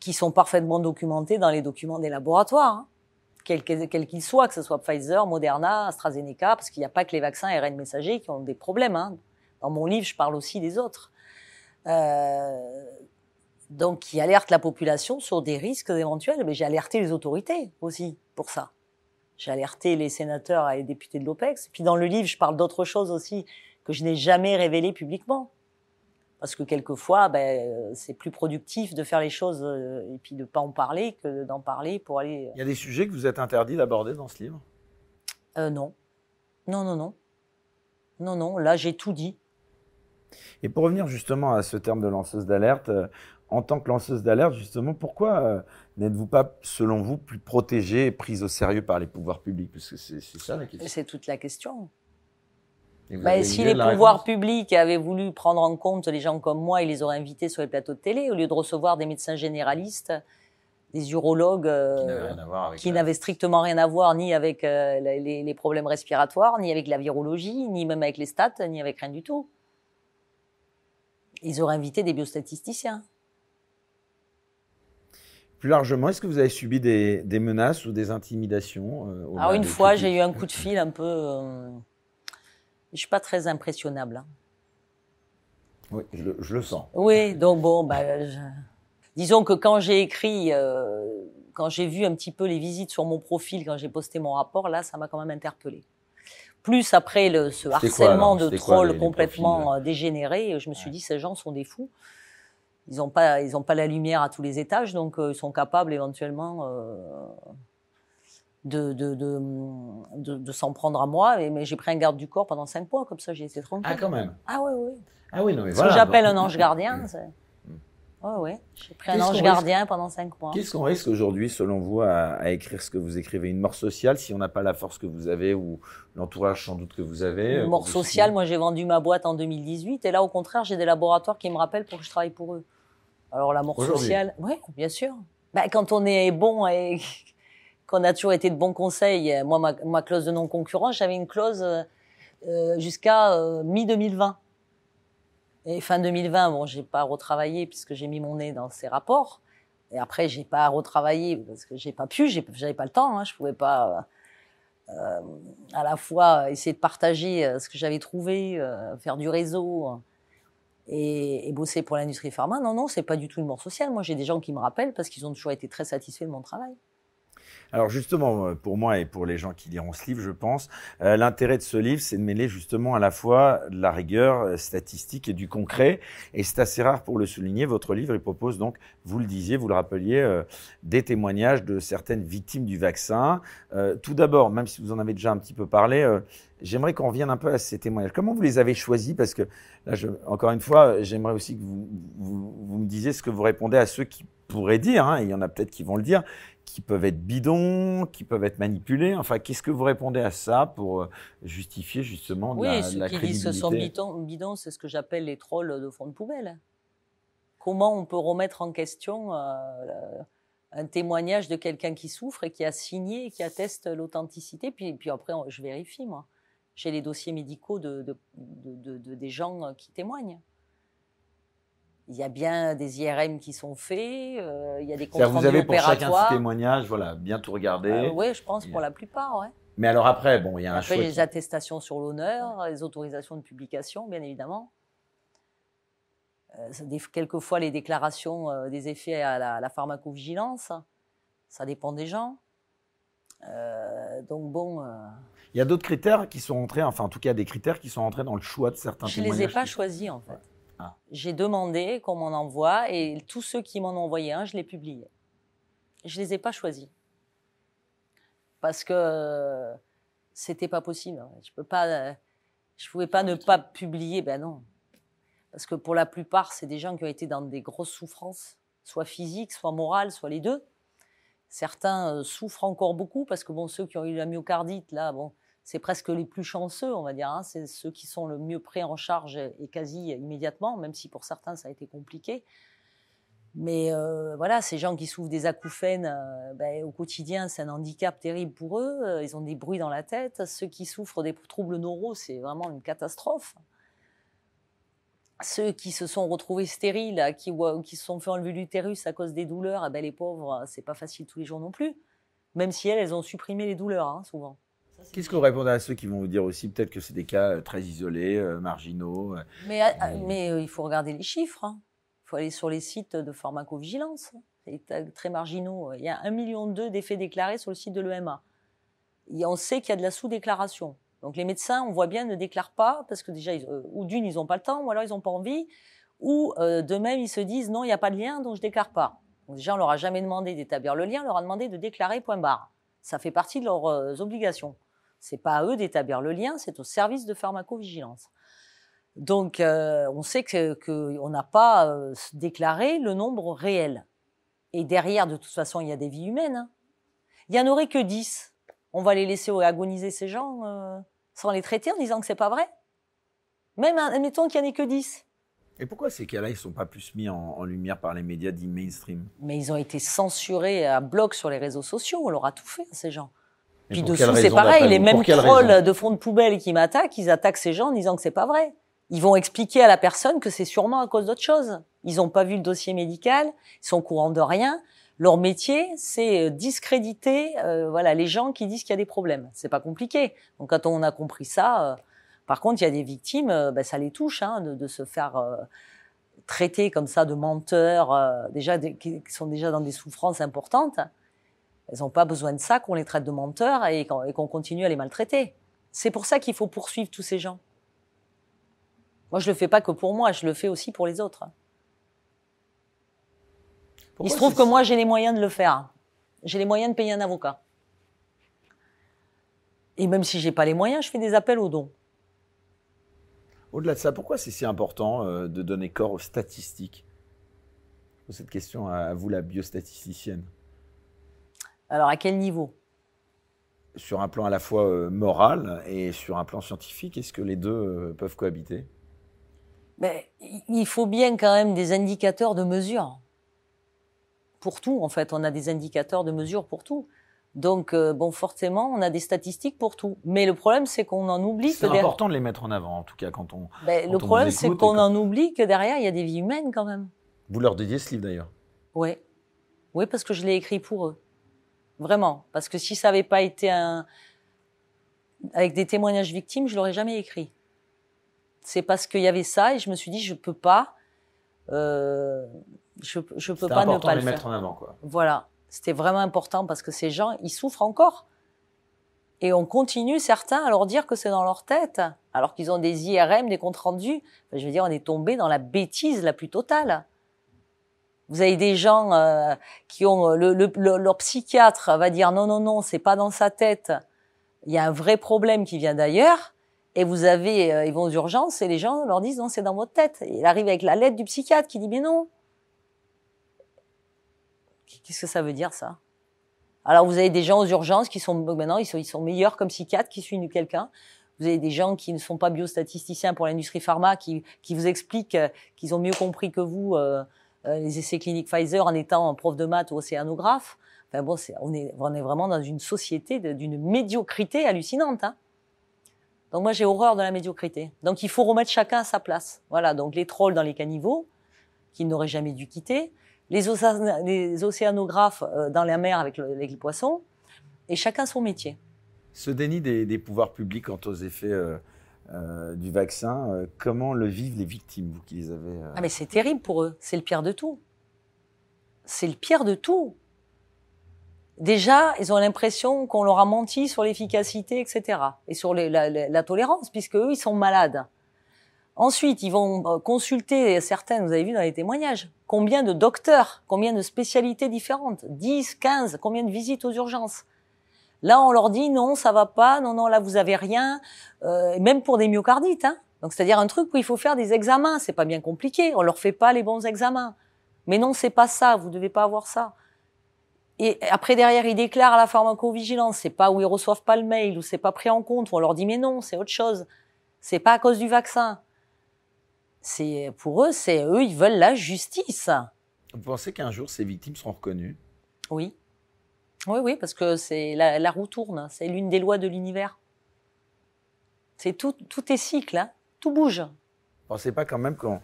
qui sont parfaitement documentés dans les documents des laboratoires. Hein. quels qu'ils soient, que ce soit Pfizer, Moderna, AstraZeneca, parce qu'il n'y a pas que les vaccins ARN messagers qui ont des problèmes. Hein. Dans mon livre, je parle aussi des autres. Euh, donc, qui alerte la population sur des risques éventuels. Mais j'ai alerté les autorités aussi pour ça. J'ai alerté les sénateurs et les députés de l'OPEX. Puis dans le livre, je parle d'autres choses aussi que je n'ai jamais révélées publiquement. Parce que quelquefois, ben, c'est plus productif de faire les choses euh, et puis de ne pas en parler que d'en parler pour aller. Il y a des sujets que vous êtes interdit d'aborder dans ce livre? Euh, Non. Non, non, non. Non, non. Là, j'ai tout dit. Et pour revenir justement à ce terme de lanceuse d'alerte, euh, en tant que lanceuse d'alerte, justement, pourquoi euh, n'êtes-vous pas, selon vous, plus protégée et prise au sérieux par les pouvoirs publics? Parce que c'est ça la question. C'est toute la question. Bah, si les pouvoirs publics avaient voulu prendre en compte les gens comme moi, ils les auraient invités sur les plateaux de télé au lieu de recevoir des médecins généralistes des urologues qui n'avaient strictement rien à voir ni avec les, les, problèmes respiratoires, ni avec la virologie, ni même avec les stats, ni avec rien du tout. Ils auraient invité des biostatisticiens. Plus largement, est-ce que vous avez subi des, menaces ou des intimidations euh, Alors une fois, j'ai eu un coup de fil un peu. Euh, je suis pas très impressionnable. Hein. Oui, je le, sens. Oui, donc bon, bah, disons que quand j'ai écrit, euh, quand j'ai vu un petit peu les visites sur mon profil, quand j'ai posté mon rapport, là, ça m'a quand même interpellé. Plus après le, ce harcèlement de trolls complètement dégénéré, je me suis dit, ces gens sont des fous ils n'ont pas, ils ont pas la lumière à tous les étages, donc euh, ils sont capables éventuellement euh, de, de, de, de, s'en prendre à moi. mais j'ai pris un garde du corps pendant cinq mois, comme ça j'ai été tranquille. Ah, quand même. Ah oui, oui. Ah oui, non, mais Ce que j'appelle un ange gardien. Oui, oui. J'ai pris un ange gardien pendant cinq mois. Qu'est-ce qu'on risque aujourd'hui, selon vous, à, écrire ce que vous écrivez? Une mort sociale, si on n'a pas la force que vous avez ou l'entourage sans doute que vous avez Une mort sociale, moi j'ai vendu ma boîte en 2018 et là, au contraire, j'ai des laboratoires qui me rappellent pour que je travaille pour eux. Alors l'amour social, oui, bien sûr. Bah, quand on est bon et qu'on a toujours été de bons conseils, moi, ma, clause de non-concurrence, j'avais une clause euh, jusqu'à euh, mi-2020. Et fin 2020, bon, j'ai pas retravaillé puisque j'ai mis mon nez dans ces rapports. Et après, j'ai pas retravaillé parce que j'ai pas pu, j'avais pas le temps, hein, je pouvais pas euh, à la fois essayer de partager ce que j'avais trouvé, faire du réseau et, bosser pour l'industrie pharma. Non, non, c'est pas du tout une mort sociale. Moi, j'ai des gens qui me rappellent parce qu'ils ont toujours été très satisfaits de mon travail. Alors justement, euh, pour moi et pour les gens qui liront ce livre, je pense, euh, l'intérêt de ce livre, c'est de mêler justement à la fois de la rigueur euh, statistique et du concret. Et c'est assez rare pour le souligner. Votre livre, il propose donc, vous le disiez, vous le rappeliez, des témoignages de certaines victimes du vaccin. tout d'abord, même si vous en avez déjà un petit peu parlé, j'aimerais qu'on revienne un peu à ces témoignages. Comment vous les avez choisis? Parce que là, encore une fois, j'aimerais aussi que vous, me disiez ce que vous répondez à ceux qui pourraient dire, hein, il y en a peut-être qui vont le dire, qui peuvent être bidons, qui peuvent être manipulés. Enfin, qu'est-ce que vous répondez à ça pour euh, justifier justement oui, la, ceux qui disent ce sont bidons, c'est ce que j'appelle les trolls de fond de poubelle. Comment on peut remettre en question euh, un témoignage de quelqu'un qui souffre et qui a signé et qui atteste l'authenticité? Puis, puis après, je vérifie, moi. J'ai les dossiers médicaux de, de, de, des gens qui témoignent. Il y a bien des IRM qui sont faits, euh, il y a des comptes Vous avez pour chacun de témoignages, voilà, bien tout regarder. Euh, oui, je pense pour la plupart, ouais. Mais alors après, bon, il y a un après, les attestations sur l'honneur, les autorisations de publication, bien évidemment. Euh, quelquefois, les déclarations des effets à la, la, pharmacovigilance, ça dépend des gens. donc bon. Il y a d'autres critères qui sont entrés, enfin en tout cas des critères qui sont entrés dans le choix de certains Je ne les ai pas choisis en fait. Ah. J'ai demandé qu'on m'en envoie et tous ceux qui m'en ont envoyé un, je l'ai publié. Je les ai pas choisis parce que c'était pas possible. Je peux pas, je pouvais pas ne pas publier. Ben non, parce que pour la plupart, c'est des gens qui ont été dans des grosses souffrances, soit physiques, soit morales, soit les deux. Certains euh, souffrent encore beaucoup parce que bon, ceux qui ont eu la myocardite, là, bon, c'est presque les plus chanceux, on va dire. Hein. C'est ceux qui sont le mieux pris en charge et quasi immédiatement, même si pour certains ça a été compliqué. Mais euh, voilà, ces gens qui souffrent des acouphènes euh, ben, au quotidien, c'est un handicap terrible pour eux. Euh, ils ont des bruits dans la tête. Ceux qui souffrent des troubles neuraux, c'est vraiment une catastrophe. Ceux qui se sont retrouvés stériles, qui, qui se sont fait enlever l'utérus à cause des douleurs, eh ben, les pauvres, c'est pas facile tous les jours non plus. Même si elles, elles ont supprimé les douleurs, hein, souvent. Qu'est-ce que vous répondez à ceux qui vont vous dire aussi peut-être que c'est des cas euh, très isolés, euh, marginaux euh, Mais, mais il faut regarder les chiffres. Hein. Il faut aller sur les sites de pharmacovigilance. C'est très marginaux. Il y a 1,2 million d'effets déclarés sur le site de l'EMA. On sait qu'il y a de la sous-déclaration. Donc les médecins, on voit bien, ne déclarent pas parce que déjà, ou d'une, ils n'ont pas le temps, ou alors ils n'ont pas envie, ou de même, ils se disent non, il n'y a pas de lien, donc je déclare pas. Donc déjà, on leur a jamais demandé d'établir le lien, on leur a demandé de déclarer point barre. Ça fait partie de leurs obligations. C'est pas à eux d'établir le lien, c'est au service de pharmacovigilance. Donc, euh, on sait que qu'on n'a pas euh, déclaré le nombre réel. Et derrière, de toute façon, il y a des vies humaines. Hein. Il y en aurait que 10. On va les laisser agoniser ces gens euh, sans les traiter en disant que c'est pas vrai. Même, admettons qu'il n'y en ait que 10. Et pourquoi ces cas-là, ils ne sont pas plus mis en, en lumière par les médias dits mainstream? Mais ils ont été censurés à bloc sur les réseaux sociaux. On leur a tout fait, à ces gens. Et Puis dessous, c'est pareil. Les mêmes trolls de fond de poubelle qui m'attaquent, ils attaquent ces gens en disant que c'est pas vrai. Ils vont expliquer à la personne que c'est sûrement à cause d'autre chose. Ils n'ont pas vu le dossier médical, ils sont au courant de rien. Leur métier, c'est euh, discréditer euh, voilà, les gens qui disent qu'il y a des problèmes. C'est pas compliqué. Donc quand on a compris ça, euh, par contre, il y a des victimes, euh, ben, ça les touche hein, de, de se faire euh, traiter comme ça de menteurs, euh, déjà des- qui sont déjà dans des souffrances importantes. Elles n'ont pas besoin de ça qu'on les traite de menteurs et qu'on continue à les maltraiter. C'est pour ça qu'il faut poursuivre tous ces gens. Moi, je le fais pas que pour moi, je le fais aussi pour les autres. Pourquoi Il se trouve que moi, j'ai les moyens de le faire. J'ai les moyens de payer un avocat. Et même si j'ai pas les moyens, je fais des appels aux dons. Au-delà de ça, pourquoi c'est si important euh, de donner corps aux statistiques? Cette question à vous, la biostatisticienne. Alors, à quel niveau? Sur un plan à la fois euh, moral et sur un plan scientifique, est-ce que les deux euh, peuvent cohabiter? Ben, il faut bien quand même des indicateurs de mesure. Pour tout, en fait, on a des indicateurs de mesure pour tout. Donc, euh, bon, forcément, on a des statistiques pour tout. Mais le problème, c'est qu'on en oublie que C'est important de les mettre en avant, en tout cas, quand on. Ben, quand le problème, c'est qu'on quand- en oublie que derrière, il y a des vies humaines quand même. Vous leur dédiez ce livre d'ailleurs? Oui. Oui, parce que je l'ai écrit pour eux. Vraiment. Parce que si ça n'avait pas été un... avec des témoignages victimes, je l'aurais jamais écrit. C'est parce qu'il y avait ça et je me suis dit, je peux pas, euh, je, je peux pas ne important pas de le faire. mettre en avant, quoi. Voilà. C'était vraiment important parce que ces gens, ils souffrent encore. Et on continue, certains, à leur dire que c'est dans leur tête, alors qu'ils ont des IRM, des comptes rendus. Enfin, je veux dire, on est tombé dans la bêtise la plus totale. Vous avez des gens euh, qui ont le, le- le- leur psychiatre va dire non non non c'est pas dans sa tête. Il y a un vrai problème qui vient d'ailleurs. Et vous avez euh, ils vont aux urgences et les gens leur disent non c'est dans votre tête. Et il arrive avec la lettre du psychiatre qui dit mais non. Qu'est-ce que ça veut dire ça? Alors vous avez des gens aux urgences qui sont maintenant ils sont, ils sont meilleurs comme psychiatres qui suivent quelqu'un. Vous avez des gens qui ne sont pas biostatisticiens pour l'industrie pharma qui, qui vous expliquent euh, qu'ils ont mieux compris que vous euh, euh, les essais cliniques Pfizer en étant prof de maths ou océanographe. Enfin bon, on, est, vraiment dans une société d'une médiocrité hallucinante. Hein. Donc moi j'ai horreur de la médiocrité. Donc il faut remettre chacun à sa place. Voilà, donc les trolls dans les caniveaux, qu'ils n'auraient jamais dû quitter, les, océan- les océanographes euh, dans la mer avec, le- avec les poissons, et chacun son métier. Ce déni des, des pouvoirs publics quant aux effets euh, euh, du vaccin, euh, comment le vivent les victimes, vous qui les avez euh, Ah mais c'est terrible pour eux, c'est le pire de tout. C'est le pire de tout. Déjà, ils ont l'impression qu'on leur a menti sur l'efficacité, etc. Et sur la, la- tolérance, puisque eux, ils sont malades. Ensuite, ils vont euh, consulter certaines, vous avez vu dans les témoignages, combien de docteurs, combien de spécialités différentes, 10, 15, combien de visites aux urgences. Là, on leur dit non, ça va pas, non, non, là, vous avez rien, euh, même pour des myocardites. Hein. Donc, c'est-à-dire un truc où il faut faire des examens, c'est pas bien compliqué, on leur fait pas les bons examens. Mais non, c'est pas ça, vous devez pas avoir ça. Et après, derrière, ils déclarent à la pharmacovigilance, c'est pas où ils reçoivent pas le mail, ou c'est pas pris en compte, ou on leur dit mais non, c'est autre chose. C'est pas à cause du vaccin. C'est, pour eux, c'est, eux, ils veulent la justice. Vous pensez qu'un jour ces victimes seront reconnues? Oui. Oui, oui, parce que c'est la, la roue tourne. C'est l'une des lois de l'univers. C'est tout, tout est cycle, hein. tout bouge. Pensez pas quand même qu'on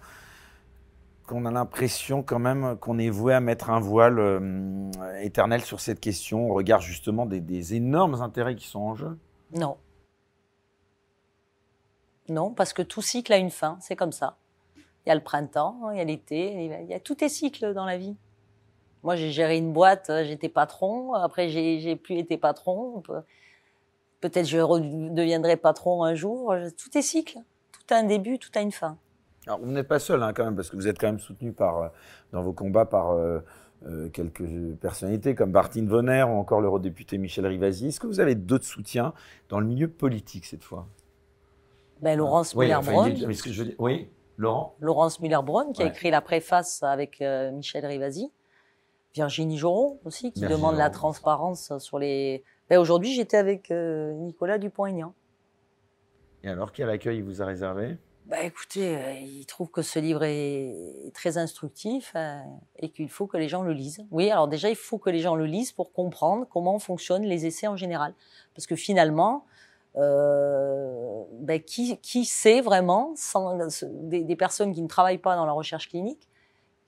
qu'on a l'impression quand même qu'on est voué à mettre un voile euh, éternel sur cette question au regard justement des, des énormes intérêts qui sont en jeu? Non. Non, parce que tout cycle a une fin, c'est comme ça. Il y a le printemps, il y a l'été, il y a tout est cycle dans la vie. Moi, j'ai géré une boîte, euh, j'étais patron, après j'ai plus été patron. Pe- Peut-être je redeviendrai patron un jour. Tout est cycle. Tout a un début, tout a une fin. Alors, vous n'êtes pas seul hein, quand même, parce que vous êtes quand même soutenu par, euh, dans vos combats par euh, euh, quelques personnalités comme Martine Vonner ou encore l'eurodéputé Michel Rivasi. Est-ce que vous avez d'autres soutiens dans le milieu politique cette fois? Ben, Laurence Oui, enfin, dire- oui, Laurent Laurence Muller-Bronn, qui a écrit la préface avec euh, Michel Rivasi. Virginie Joron aussi, qui Virginie demande la transparence sur les. Ben, Aujourd'hui, j'étais avec euh, Nicolas Dupont-Aignan. Et alors, quel accueil il vous a réservé? Bah écoutez, euh, il trouve que ce livre est très instructif euh, et qu'il faut que les gens le lisent. Oui, alors déjà, il faut que les gens le lisent pour comprendre comment fonctionnent les essais en général. Parce que finalement, euh, ben, qui, qui sait vraiment, sans, des, des, personnes qui ne travaillent pas dans la recherche clinique,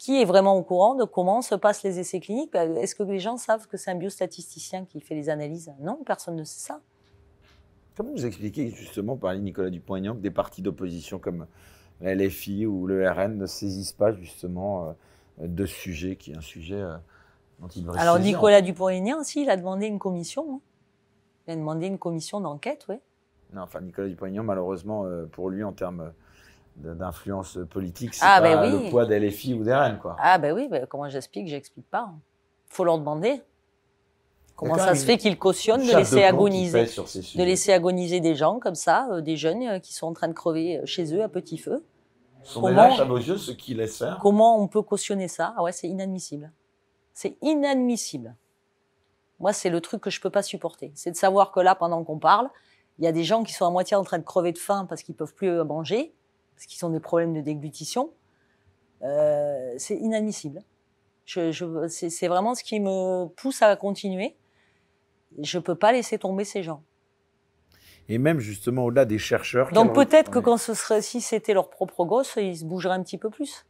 qui est vraiment au courant de comment se passent les essais cliniques ben, Est-ce que les gens savent que c'est un biostatisticien qui fait les analyses? Non, personne ne sait ça. Comment vous expliquez justement, par Nicolas Dupont-Aignan, que des partis d'opposition comme la LFI ou le RN ne saisissent pas justement euh, de ce sujet qui est un sujet euh, dont ils devraient Alors Nicolas Dupont-Aignan aussi, il a demandé une commission. Hein. Il a demandé une commission d'enquête, oui. Non, enfin Nicolas Dupont-Aignan, malheureusement, euh, pour lui, en termes d'influence politique, c'est ah, pas ben oui. le poids des LFI ou des RN, quoi. Ah ben oui, ben comment j'explique J'explique pas. Faut leur demander. Comment ça se fait qu'ils cautionnent de laisser agoniser, de laisser agoniser des gens comme ça, euh, des jeunes euh, qui sont en train de crever euh, chez eux à petit feu? Sont comment, à vos yeux ceux qui laissent faire Comment on peut cautionner ça? Ah ouais, c'est inadmissible. C'est inadmissible. Moi, c'est le truc que je peux pas supporter. C'est de savoir que là, pendant qu'on parle, il y a des gens qui sont à moitié en train de crever de faim parce qu'ils peuvent plus manger, parce qu'ils ont des problèmes de déglutition. Euh, c'est inadmissible. Je, je, c'est vraiment ce qui me pousse à continuer je peux pas laisser tomber ces gens. Et même justement au-delà des chercheurs. Donc peut-être que quand ce serait, si c'était leur propre gosse, ils se bougeraient un petit peu plus.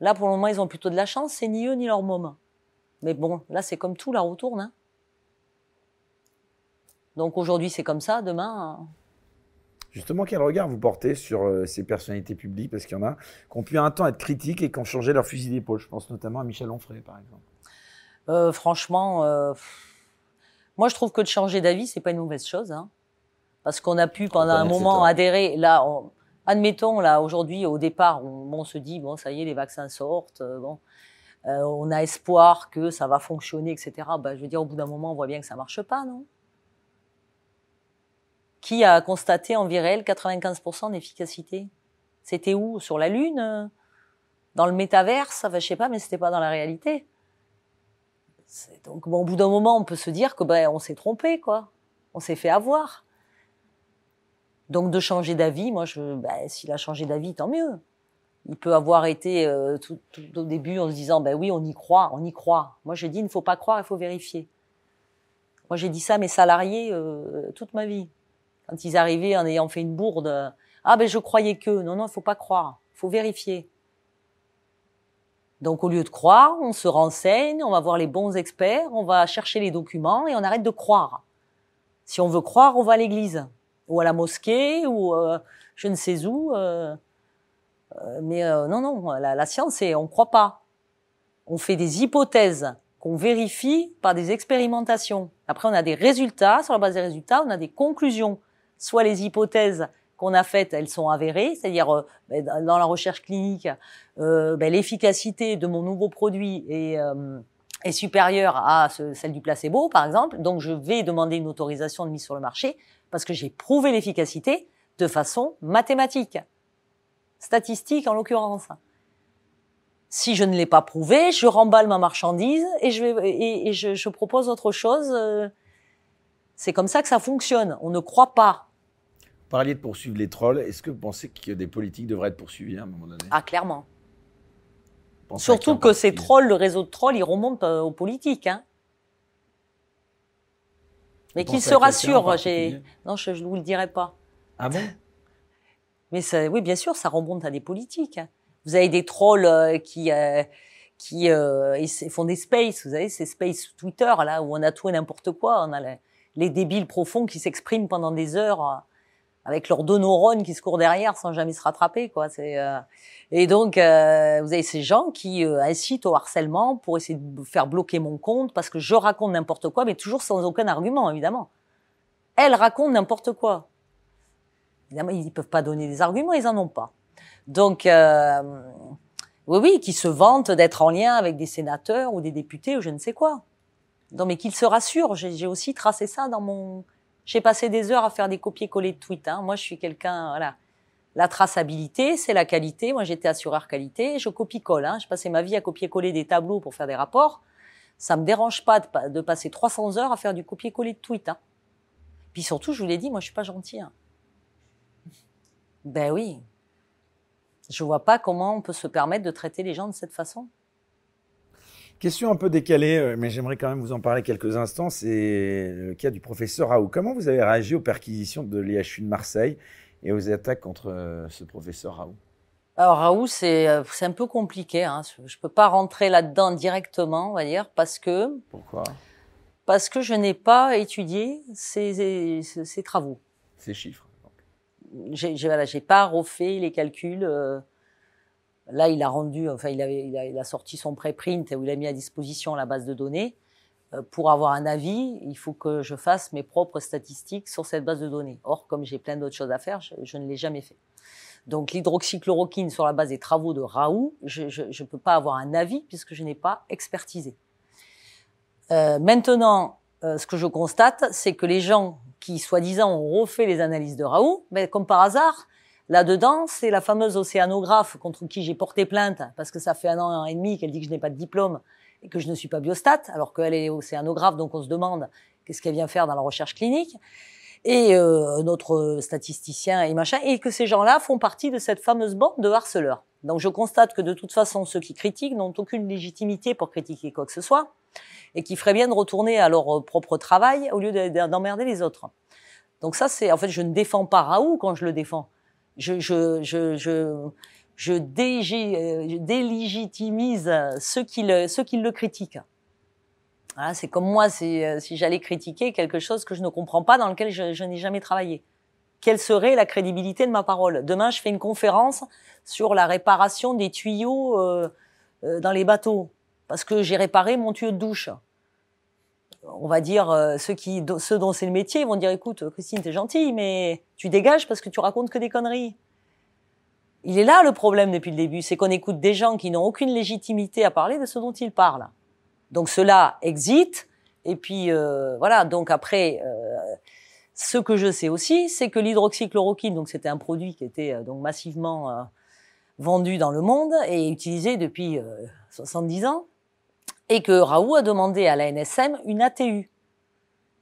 Là, pour le moment, ils ont plutôt de la chance. C'est ni eux ni leur môme. Mais bon, là, c'est comme tout, la retourne. Hein. Donc aujourd'hui, c'est comme ça. Demain. Justement, quel regard vous portez sur euh, ces personnalités publiques? Parce qu'il y en a qui ont pu un temps être critiques et qui ont changé leur fusil d'épaule. Je pense notamment à Michel Onfray, par exemple. Euh, franchement. Euh, moi, je trouve que de changer d'avis, c'est pas une mauvaise chose, hein, parce qu'on a pu pendant un moment adhérer. Là, admettons là aujourd'hui, au départ, on, se dit bon, ça y est, les vaccins sortent, bon, on a espoir que ça va fonctionner, etc. Bah, je veux dire, au bout d'un moment, on voit bien que ça marche pas, non? Qui a constaté en virel 95% d'efficacité? C'était où? Sur la Lune? Dans le métaverse? Enfin, je sais pas, mais c'était pas dans la réalité. Donc, au bout d'un moment, on peut se dire que ben, on s'est trompé, quoi. On s'est fait avoir. Donc, de changer d'avis, moi, ben, s'il a changé d'avis, tant mieux. Il peut avoir été euh, tout, au début en se disant, ben oui, on y croit, on y croit. Moi, je dis, il ne faut pas croire, il faut vérifier. Moi, j'ai dit ça à mes salariés euh, toute ma vie. Quand ils arrivaient en ayant fait une bourde, ah ben je croyais que, non, non, il faut pas croire, il faut vérifier. Donc au lieu de croire, on se renseigne, on va voir les bons experts, on va chercher les documents et on arrête de croire. Si on veut croire, on va à l'église ou à la mosquée ou euh, je ne sais où. Euh, euh, mais non, non, la, science, c'est on croit pas. On fait des hypothèses qu'on vérifie par des expérimentations. Après, on a des résultats. Sur la base des résultats, on a des conclusions. Soit les hypothèses qu'on a faites, elles sont avérées, c'est-à-dire euh, ben, dans la recherche clinique, euh, ben, l'efficacité de mon nouveau produit est, euh, est supérieure à celle du placebo, par exemple. Donc, je vais demander une autorisation de mise sur le marché parce que j'ai prouvé l'efficacité de façon mathématique, statistique en l'occurrence. Si je ne l'ai pas prouvé, je remballe ma marchandise et je, vais, et, je, je propose autre chose. C'est comme ça que ça fonctionne. On ne croit pas parliez de poursuivre les trolls. Est-ce que vous pensez que des politiques devraient être poursuivis à un moment donné? Ah, clairement. Surtout que ces trolls, le réseau de trolls, ils remontent euh, aux politiques. Hein. Mais qu'ils se rassurent. Non, je ne vous le dirai pas. Ah bon? Mais ça, oui, bien sûr, ça remonte à des politiques. Hein. Vous avez des trolls euh, qui euh, qui font des spaces. Vous savez, ces spaces Twitter là où on a tout et n'importe quoi. On a les, les débiles profonds qui s'expriment pendant des heures avec leurs deux neurones qui se courent derrière sans jamais se rattraper quoi. C'est euh, et donc euh, vous avez ces gens qui euh, incitent au harcèlement pour essayer de faire bloquer mon compte parce que je raconte n'importe quoi mais toujours sans aucun argument évidemment. Elles racontent n'importe quoi. Évidemment ils peuvent pas donner des arguments ils en ont pas. Donc euh, oui oui qui se vantent d'être en lien avec des sénateurs ou des députés ou je ne sais quoi. Non mais qu'ils se rassurent. J'ai aussi tracé ça dans mon j'ai passé des heures à faire des copier-coller de tweets. Hein. Moi, je suis quelqu'un, voilà. La traçabilité, c'est la qualité. Moi, j'étais assureur qualité. Je copie-colle. Hein. Je passais ma vie à copier-coller des tableaux pour faire des rapports. Ça me dérange pas de, passer 300 heures à faire du copier-coller de tweets. Hein. Puis surtout, je vous l'ai dit, moi, je suis pas gentil. Hein. Ben oui. Je vois pas comment on peut se permettre de traiter les gens de cette façon. Question un peu décalée, euh, mais j'aimerais quand même vous en parler quelques instants. C'est le cas du professeur Raoult. Comment vous avez réagi aux perquisitions de l'IHU de Marseille et aux attaques contre euh, ce professeur Raoult? Alors Raoult, c'est euh, c'est un peu compliqué. Hein. Je peux pas rentrer là-dedans directement, on va dire, parce que Pourquoi? Parce que je n'ai pas étudié ces, ces, ces travaux. Ces chiffres. J'ai voilà, pas refait les calculs. euh, Là, il a rendu, enfin, il, avait, il, a, il a sorti son préprint où il a mis à disposition la base de données. Euh, Pour avoir un avis, il faut que je fasse mes propres statistiques sur cette base de données. Or, comme j'ai plein d'autres choses à faire, je, ne l'ai jamais fait. Donc, l'hydroxychloroquine sur la base des travaux de Raoult, je ne peux pas avoir un avis puisque je n'ai pas expertisé. Euh, maintenant, euh, ce que je constate, c'est que les gens qui, soi-disant, ont refait les analyses de Raoult, ben, comme par hasard, là-dedans, c'est la fameuse océanographe contre qui j'ai porté plainte parce que ça fait un an et demi qu'elle dit que je n'ai pas de diplôme et que je ne suis pas biostat, alors qu'elle est océanographe, donc on se demande qu'est-ce qu'elle vient faire dans la recherche clinique, et euh, notre statisticien et machin, et que ces gens-là font partie de cette fameuse bande de harceleurs. Donc je constate que de toute façon, ceux qui critiquent n'ont aucune légitimité pour critiquer quoi que ce soit, et qui feraient bien de retourner à leur euh, propre travail au lieu de- de- d'emmerder les autres. Donc ça, c'est en fait, je ne défends pas Raoult quand je le défends. Je, je, je, je, euh, je délégitimise ceux qui le, ceux qui le critiquent. Voilà, c'est comme moi, c'est, euh, si j'allais critiquer quelque chose que je ne comprends pas, dans lequel je, je n'ai jamais travaillé. Quelle serait la crédibilité de ma parole? Demain, je fais une conférence sur la réparation des tuyaux euh, euh, dans les bateaux, parce que j'ai réparé mon tuyau de douche. On va dire euh, ceux qui, ceux dont c'est le métier, vont dire écoute, Christine, t'es gentille, mais tu dégages parce que tu racontes que des conneries. Il est là le problème depuis le début, c'est qu'on écoute des gens qui n'ont aucune légitimité à parler de ce dont ils parlent. Donc cela existe. Et puis euh, voilà. Donc après, euh, ce que je sais aussi, c'est que l'hydroxychloroquine, donc c'était un produit qui était euh, donc massivement euh, vendu dans le monde et utilisé depuis euh, 70 ans, et que Raoult a demandé à la NSM une ATU,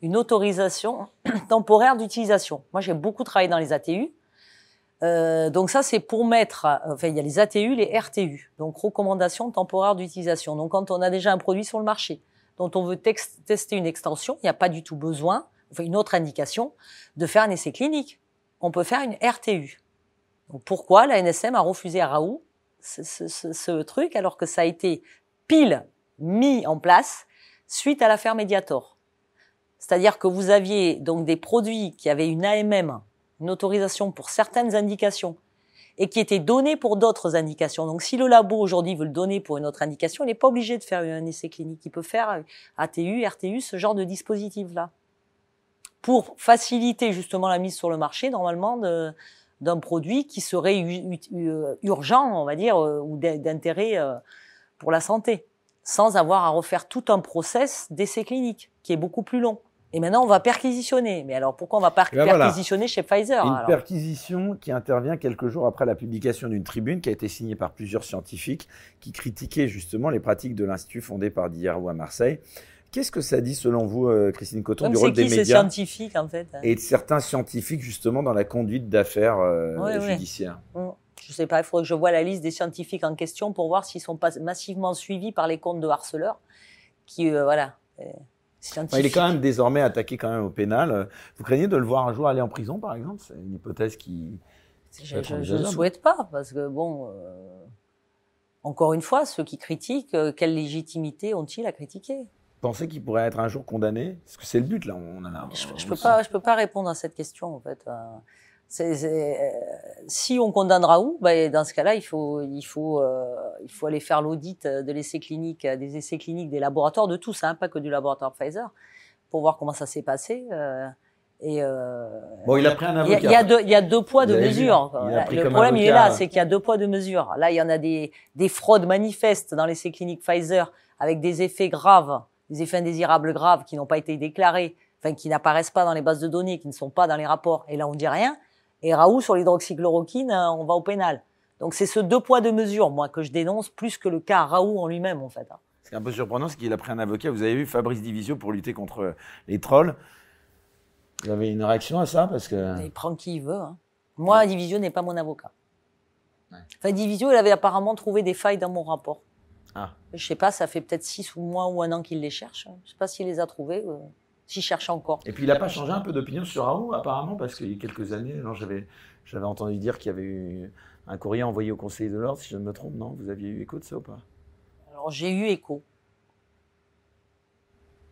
une autorisation temporaire d'utilisation. Moi, j'ai beaucoup travaillé dans les ATU. Euh, donc ça, c'est pour mettre, enfin, il y a les ATU, les RTU, donc recommandations temporaires d'utilisation. Donc quand on a déjà un produit sur le marché, dont on veut tester une extension, il n'y a pas du tout besoin, enfin une autre indication, de faire un essai clinique. On peut faire une RTU. Donc pourquoi la NSM a refusé à Raoult ce, ce- ce- ce truc alors que ça a été pile mis en place suite à l'affaire Mediator C'est-à-dire que vous aviez donc des produits qui avaient une AMM, une autorisation pour certaines indications, et qui étaient donnés pour d'autres indications. Donc si le labo aujourd'hui veut le donner pour une autre indication, il n'est pas obligé de faire un essai clinique. Il peut faire ATU, RTU, ce genre de dispositif-là. Pour faciliter justement la mise sur le marché, normalement, d'un produit qui serait euh, urgent, on va dire, euh, ou d'in- d'intérêt euh, pour la santé, sans avoir à refaire tout un process d'essai clinique, qui est beaucoup plus long. Et maintenant, on va perquisitionner. Mais alors, pourquoi on va pas Eh ben voilà. perquisitionner chez Pfizer Une alors perquisition qui intervient quelques jours après la publication d'une tribune qui a été signée par plusieurs scientifiques qui critiquaient justement les pratiques de l'Institut fondé par Diderot à Marseille. Qu'est-ce que ça dit selon vous, euh, Christine Coton, du rôle des qui ces médias scientifiques, en fait et de certains scientifiques justement dans la conduite d'affaires euh, Ouais, judiciaires. Je sais pas, il faudrait que je vois la liste des scientifiques en question pour voir s'ils sont pas massivement suivis par les comptes de harceleurs. Qui, euh, voilà. euh, scientifiques. Il est quand même désormais attaqué quand même au pénal. Vous craignez de le voir un jour aller en prison, par exemple? C'est une hypothèse qui... Je ne souhaite pas, parce que bon, euh, encore une fois, ceux qui critiquent, quelle légitimité ont-ils à critiquer? Pensez qu'il pourrait être un jour condamné? Parce que c'est le but, là. On en a, Je, le peux sent. pas, je peux pas répondre à cette question en fait. Euh, c'est- c'est, si on condamnera où? Ben, Dans ce cas-là, il faut, il faut, euh, il faut aller faire l'audit de l'essai clinique, des essais cliniques des laboratoires de tous, hein, pas que du laboratoire Pfizer, pour voir comment ça s'est passé. euh, et euh, Bon, il a pris un il y, a, avocat. il y a deux, il y a deux poids, vu, mesures. hein. Le problème, il est là, c'est qu'il y a deux poids, deux mesures. Là, il y en a des, des fraudes manifestes dans l'essai clinique Pfizer avec des effets graves, des effets indésirables graves qui n'ont pas été déclarés, enfin qui n'apparaissent pas dans les bases de données, qui ne sont pas dans les rapports. Et là, on dit rien. Et Raoult, sur l'hydroxychloroquine, euh, on va au pénal. Donc c'est ce deux poids, deux mesures, moi, que je dénonce plus que le cas Raoult en lui-même, en fait. hein. Ce qui est un peu surprenant, c'est qu'il a pris un avocat. Vous avez vu Fabrice Divisio pour lutter contre les trolls. Vous avez une réaction à ça Parce que. Il prend qui il veut. hein. Moi, Division n'est pas mon avocat. Enfin, Divisio, il avait apparemment trouvé des failles dans mon rapport. Ah. Je sais pas, ça fait peut-être six mois ou un an qu'il les cherche. Je sais pas s'il les a trouvés, euh, s'il cherche encore. Et puis il n'a pas changé un peu d'opinion sur Raoult apparemment parce qu'il y a quelques années, j'avais, entendu dire qu'il y avait eu un courrier envoyé au Conseil de l'ordre, si je ne me trompe, non? Vous aviez eu écho de ça ou pas? Alors j'ai eu écho.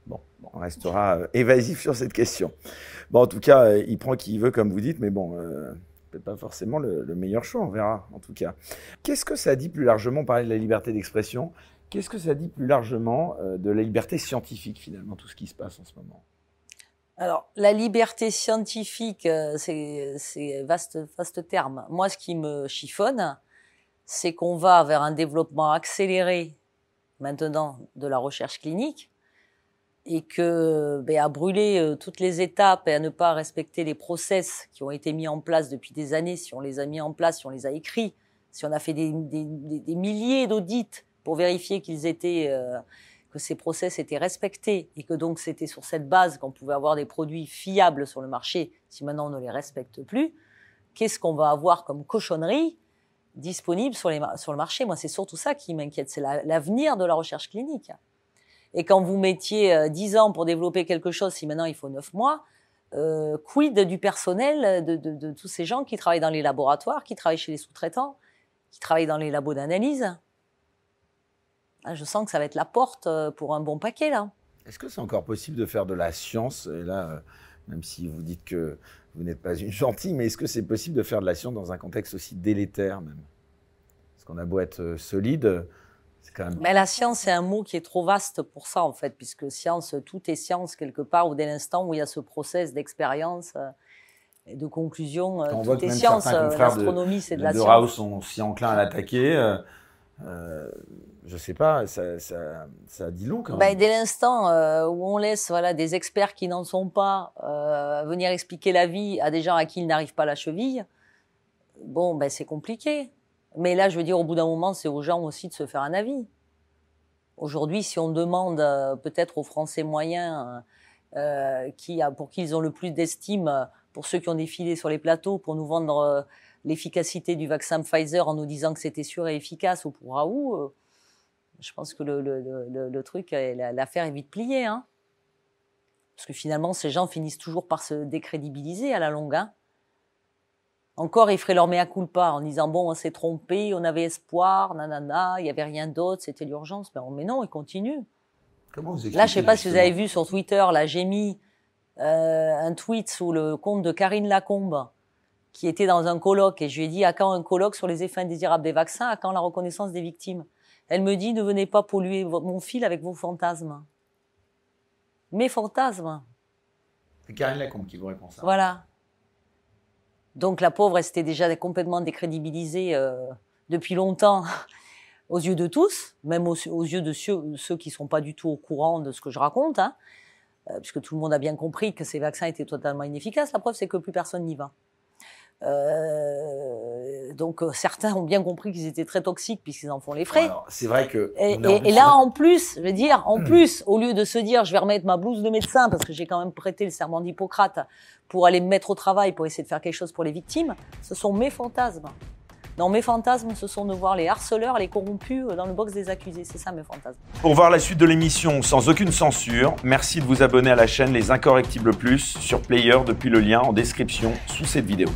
Bon, on restera euh, évasif sur cette question. Bon, en tout cas, euh, il prend qui il veut, comme vous dites, mais bon, euh, peut-être pas forcément le, le meilleur choix, on verra, en tout cas. Qu'est-ce que ça dit plus largement, parlait de la liberté d'expression, qu'est-ce que ça dit plus largement euh, de la liberté scientifique, finalement, tout ce qui se passe en ce moment? Alors, la liberté scientifique, euh, c'est vaste, vaste terme. Moi, ce qui me chiffonne, c'est qu'on va vers un développement accéléré maintenant de la recherche clinique et que ben, à brûler euh, toutes les étapes et à ne pas respecter les process qui ont été mis en place depuis des années, si on les a mis en place, si on les a écrits, si on a fait des, des- des milliers d'audits pour vérifier qu'ils étaient euh, que ces process étaient respectés et que donc c'était sur cette base qu'on pouvait avoir des produits fiables sur le marché. Si maintenant on ne les respecte plus, qu'est-ce qu'on va avoir comme cochonnerie disponible sur, le marché? Moi, c'est surtout ça qui m'inquiète, c'est la- l'avenir de la recherche clinique. Et quand vous mettiez euh, 10 ans pour développer quelque chose, si maintenant il faut 9 mois, euh, quid du personnel, de, tous ces gens qui travaillent dans les laboratoires, qui travaillent chez les sous-traitants, qui travaillent dans les labos d'analyse? Je sens que ça va être la porte euh, pour un bon paquet, là. Est-ce que c'est encore possible de faire de la science? Et là, euh, même si vous dites que vous n'êtes pas une gentille, mais est-ce que c'est possible de faire de la science dans un contexte aussi délétère même? Parce qu'on a beau être euh, solide, c'est quand même... Mais la science, c'est un mot qui est trop vaste pour ça, en fait, puisque science, tout est science quelque part, ou dès l'instant où il y a ce process d'expérience et de conclusion, On voit tout que est même science. de- L'astronomie, c'est de la de science. Raoult sont si enclins à l'attaquer. Euh, je sais pas, ça, ça, ça dit long quand Ben, même. dès l'instant euh, où on laisse voilà, des experts qui n'en sont pas euh, venir expliquer la vie à des gens à qui ils n'arrivent pas la cheville, bon, ben, c'est compliqué. Mais là, je veux dire, au bout d'un moment, c'est aux gens aussi de se faire un avis. Aujourd'hui, si on demande euh, peut-être aux Français moyens, qui, pour qui ils ont le plus d'estime, pour ceux qui ont défilé sur les plateaux, pour nous vendre l'efficacité du vaccin Pfizer en nous disant que c'était sûr et efficace, ou pour Raoult, euh, je pense que le, le, le- le- le truc, euh, la- l'affaire est vite pliée. Hein. Parce que finalement, ces gens finissent toujours par se décrédibiliser à la longue. Hein. Encore, ils feraient leur mea culpa en disant bon, on s'est trompé, on avait espoir, nanana, il y avait rien d'autre, c'était l'urgence. Mais, mais non, ils continuent. Comment vous Là, je sais pas si vous avez vu sur Twitter, là, j'ai mis euh, un tweet sous le compte de Karine Lacombe, qui était dans un colloque, et je lui ai dit à quand un colloque sur les effets indésirables des vaccins, à quand la reconnaissance des victimes. Elle me dit ne venez pas polluer mon fil avec vos fantasmes. Mes fantasmes, C'est Karine Lacombe qui vous répond ça. voilà. Donc la pauvre, elle s'était déjà complètement décrédibilisée euh, depuis longtemps aux yeux de tous, même aux, aux yeux de ceux, ceux qui sont pas du tout au courant de ce que je raconte, hein, euh, puisque tout le monde a bien compris que ces vaccins étaient totalement inefficaces. La preuve, c'est que plus personne n'y va. Euh, donc euh, certains ont bien compris qu'ils étaient très toxiques puisqu'ils en font les frais. C'est vrai que. Et, là, en plus, je veux dire, en plus, au lieu de se dire, je vais remettre ma blouse de médecin parce que j'ai quand même prêté le serment d'Hippocrate pour aller me mettre au travail pour essayer de faire quelque chose pour les victimes, ce sont mes fantasmes. Non, mes fantasmes, ce sont de voir les harceleurs, les corrompus euh, dans le box des accusés. C'est ça mes fantasmes. Pour voir la suite de l'émission sans aucune censure, merci de vous abonner à la chaîne Les Incorrectibles Plus sur Player depuis le lien en description sous cette vidéo.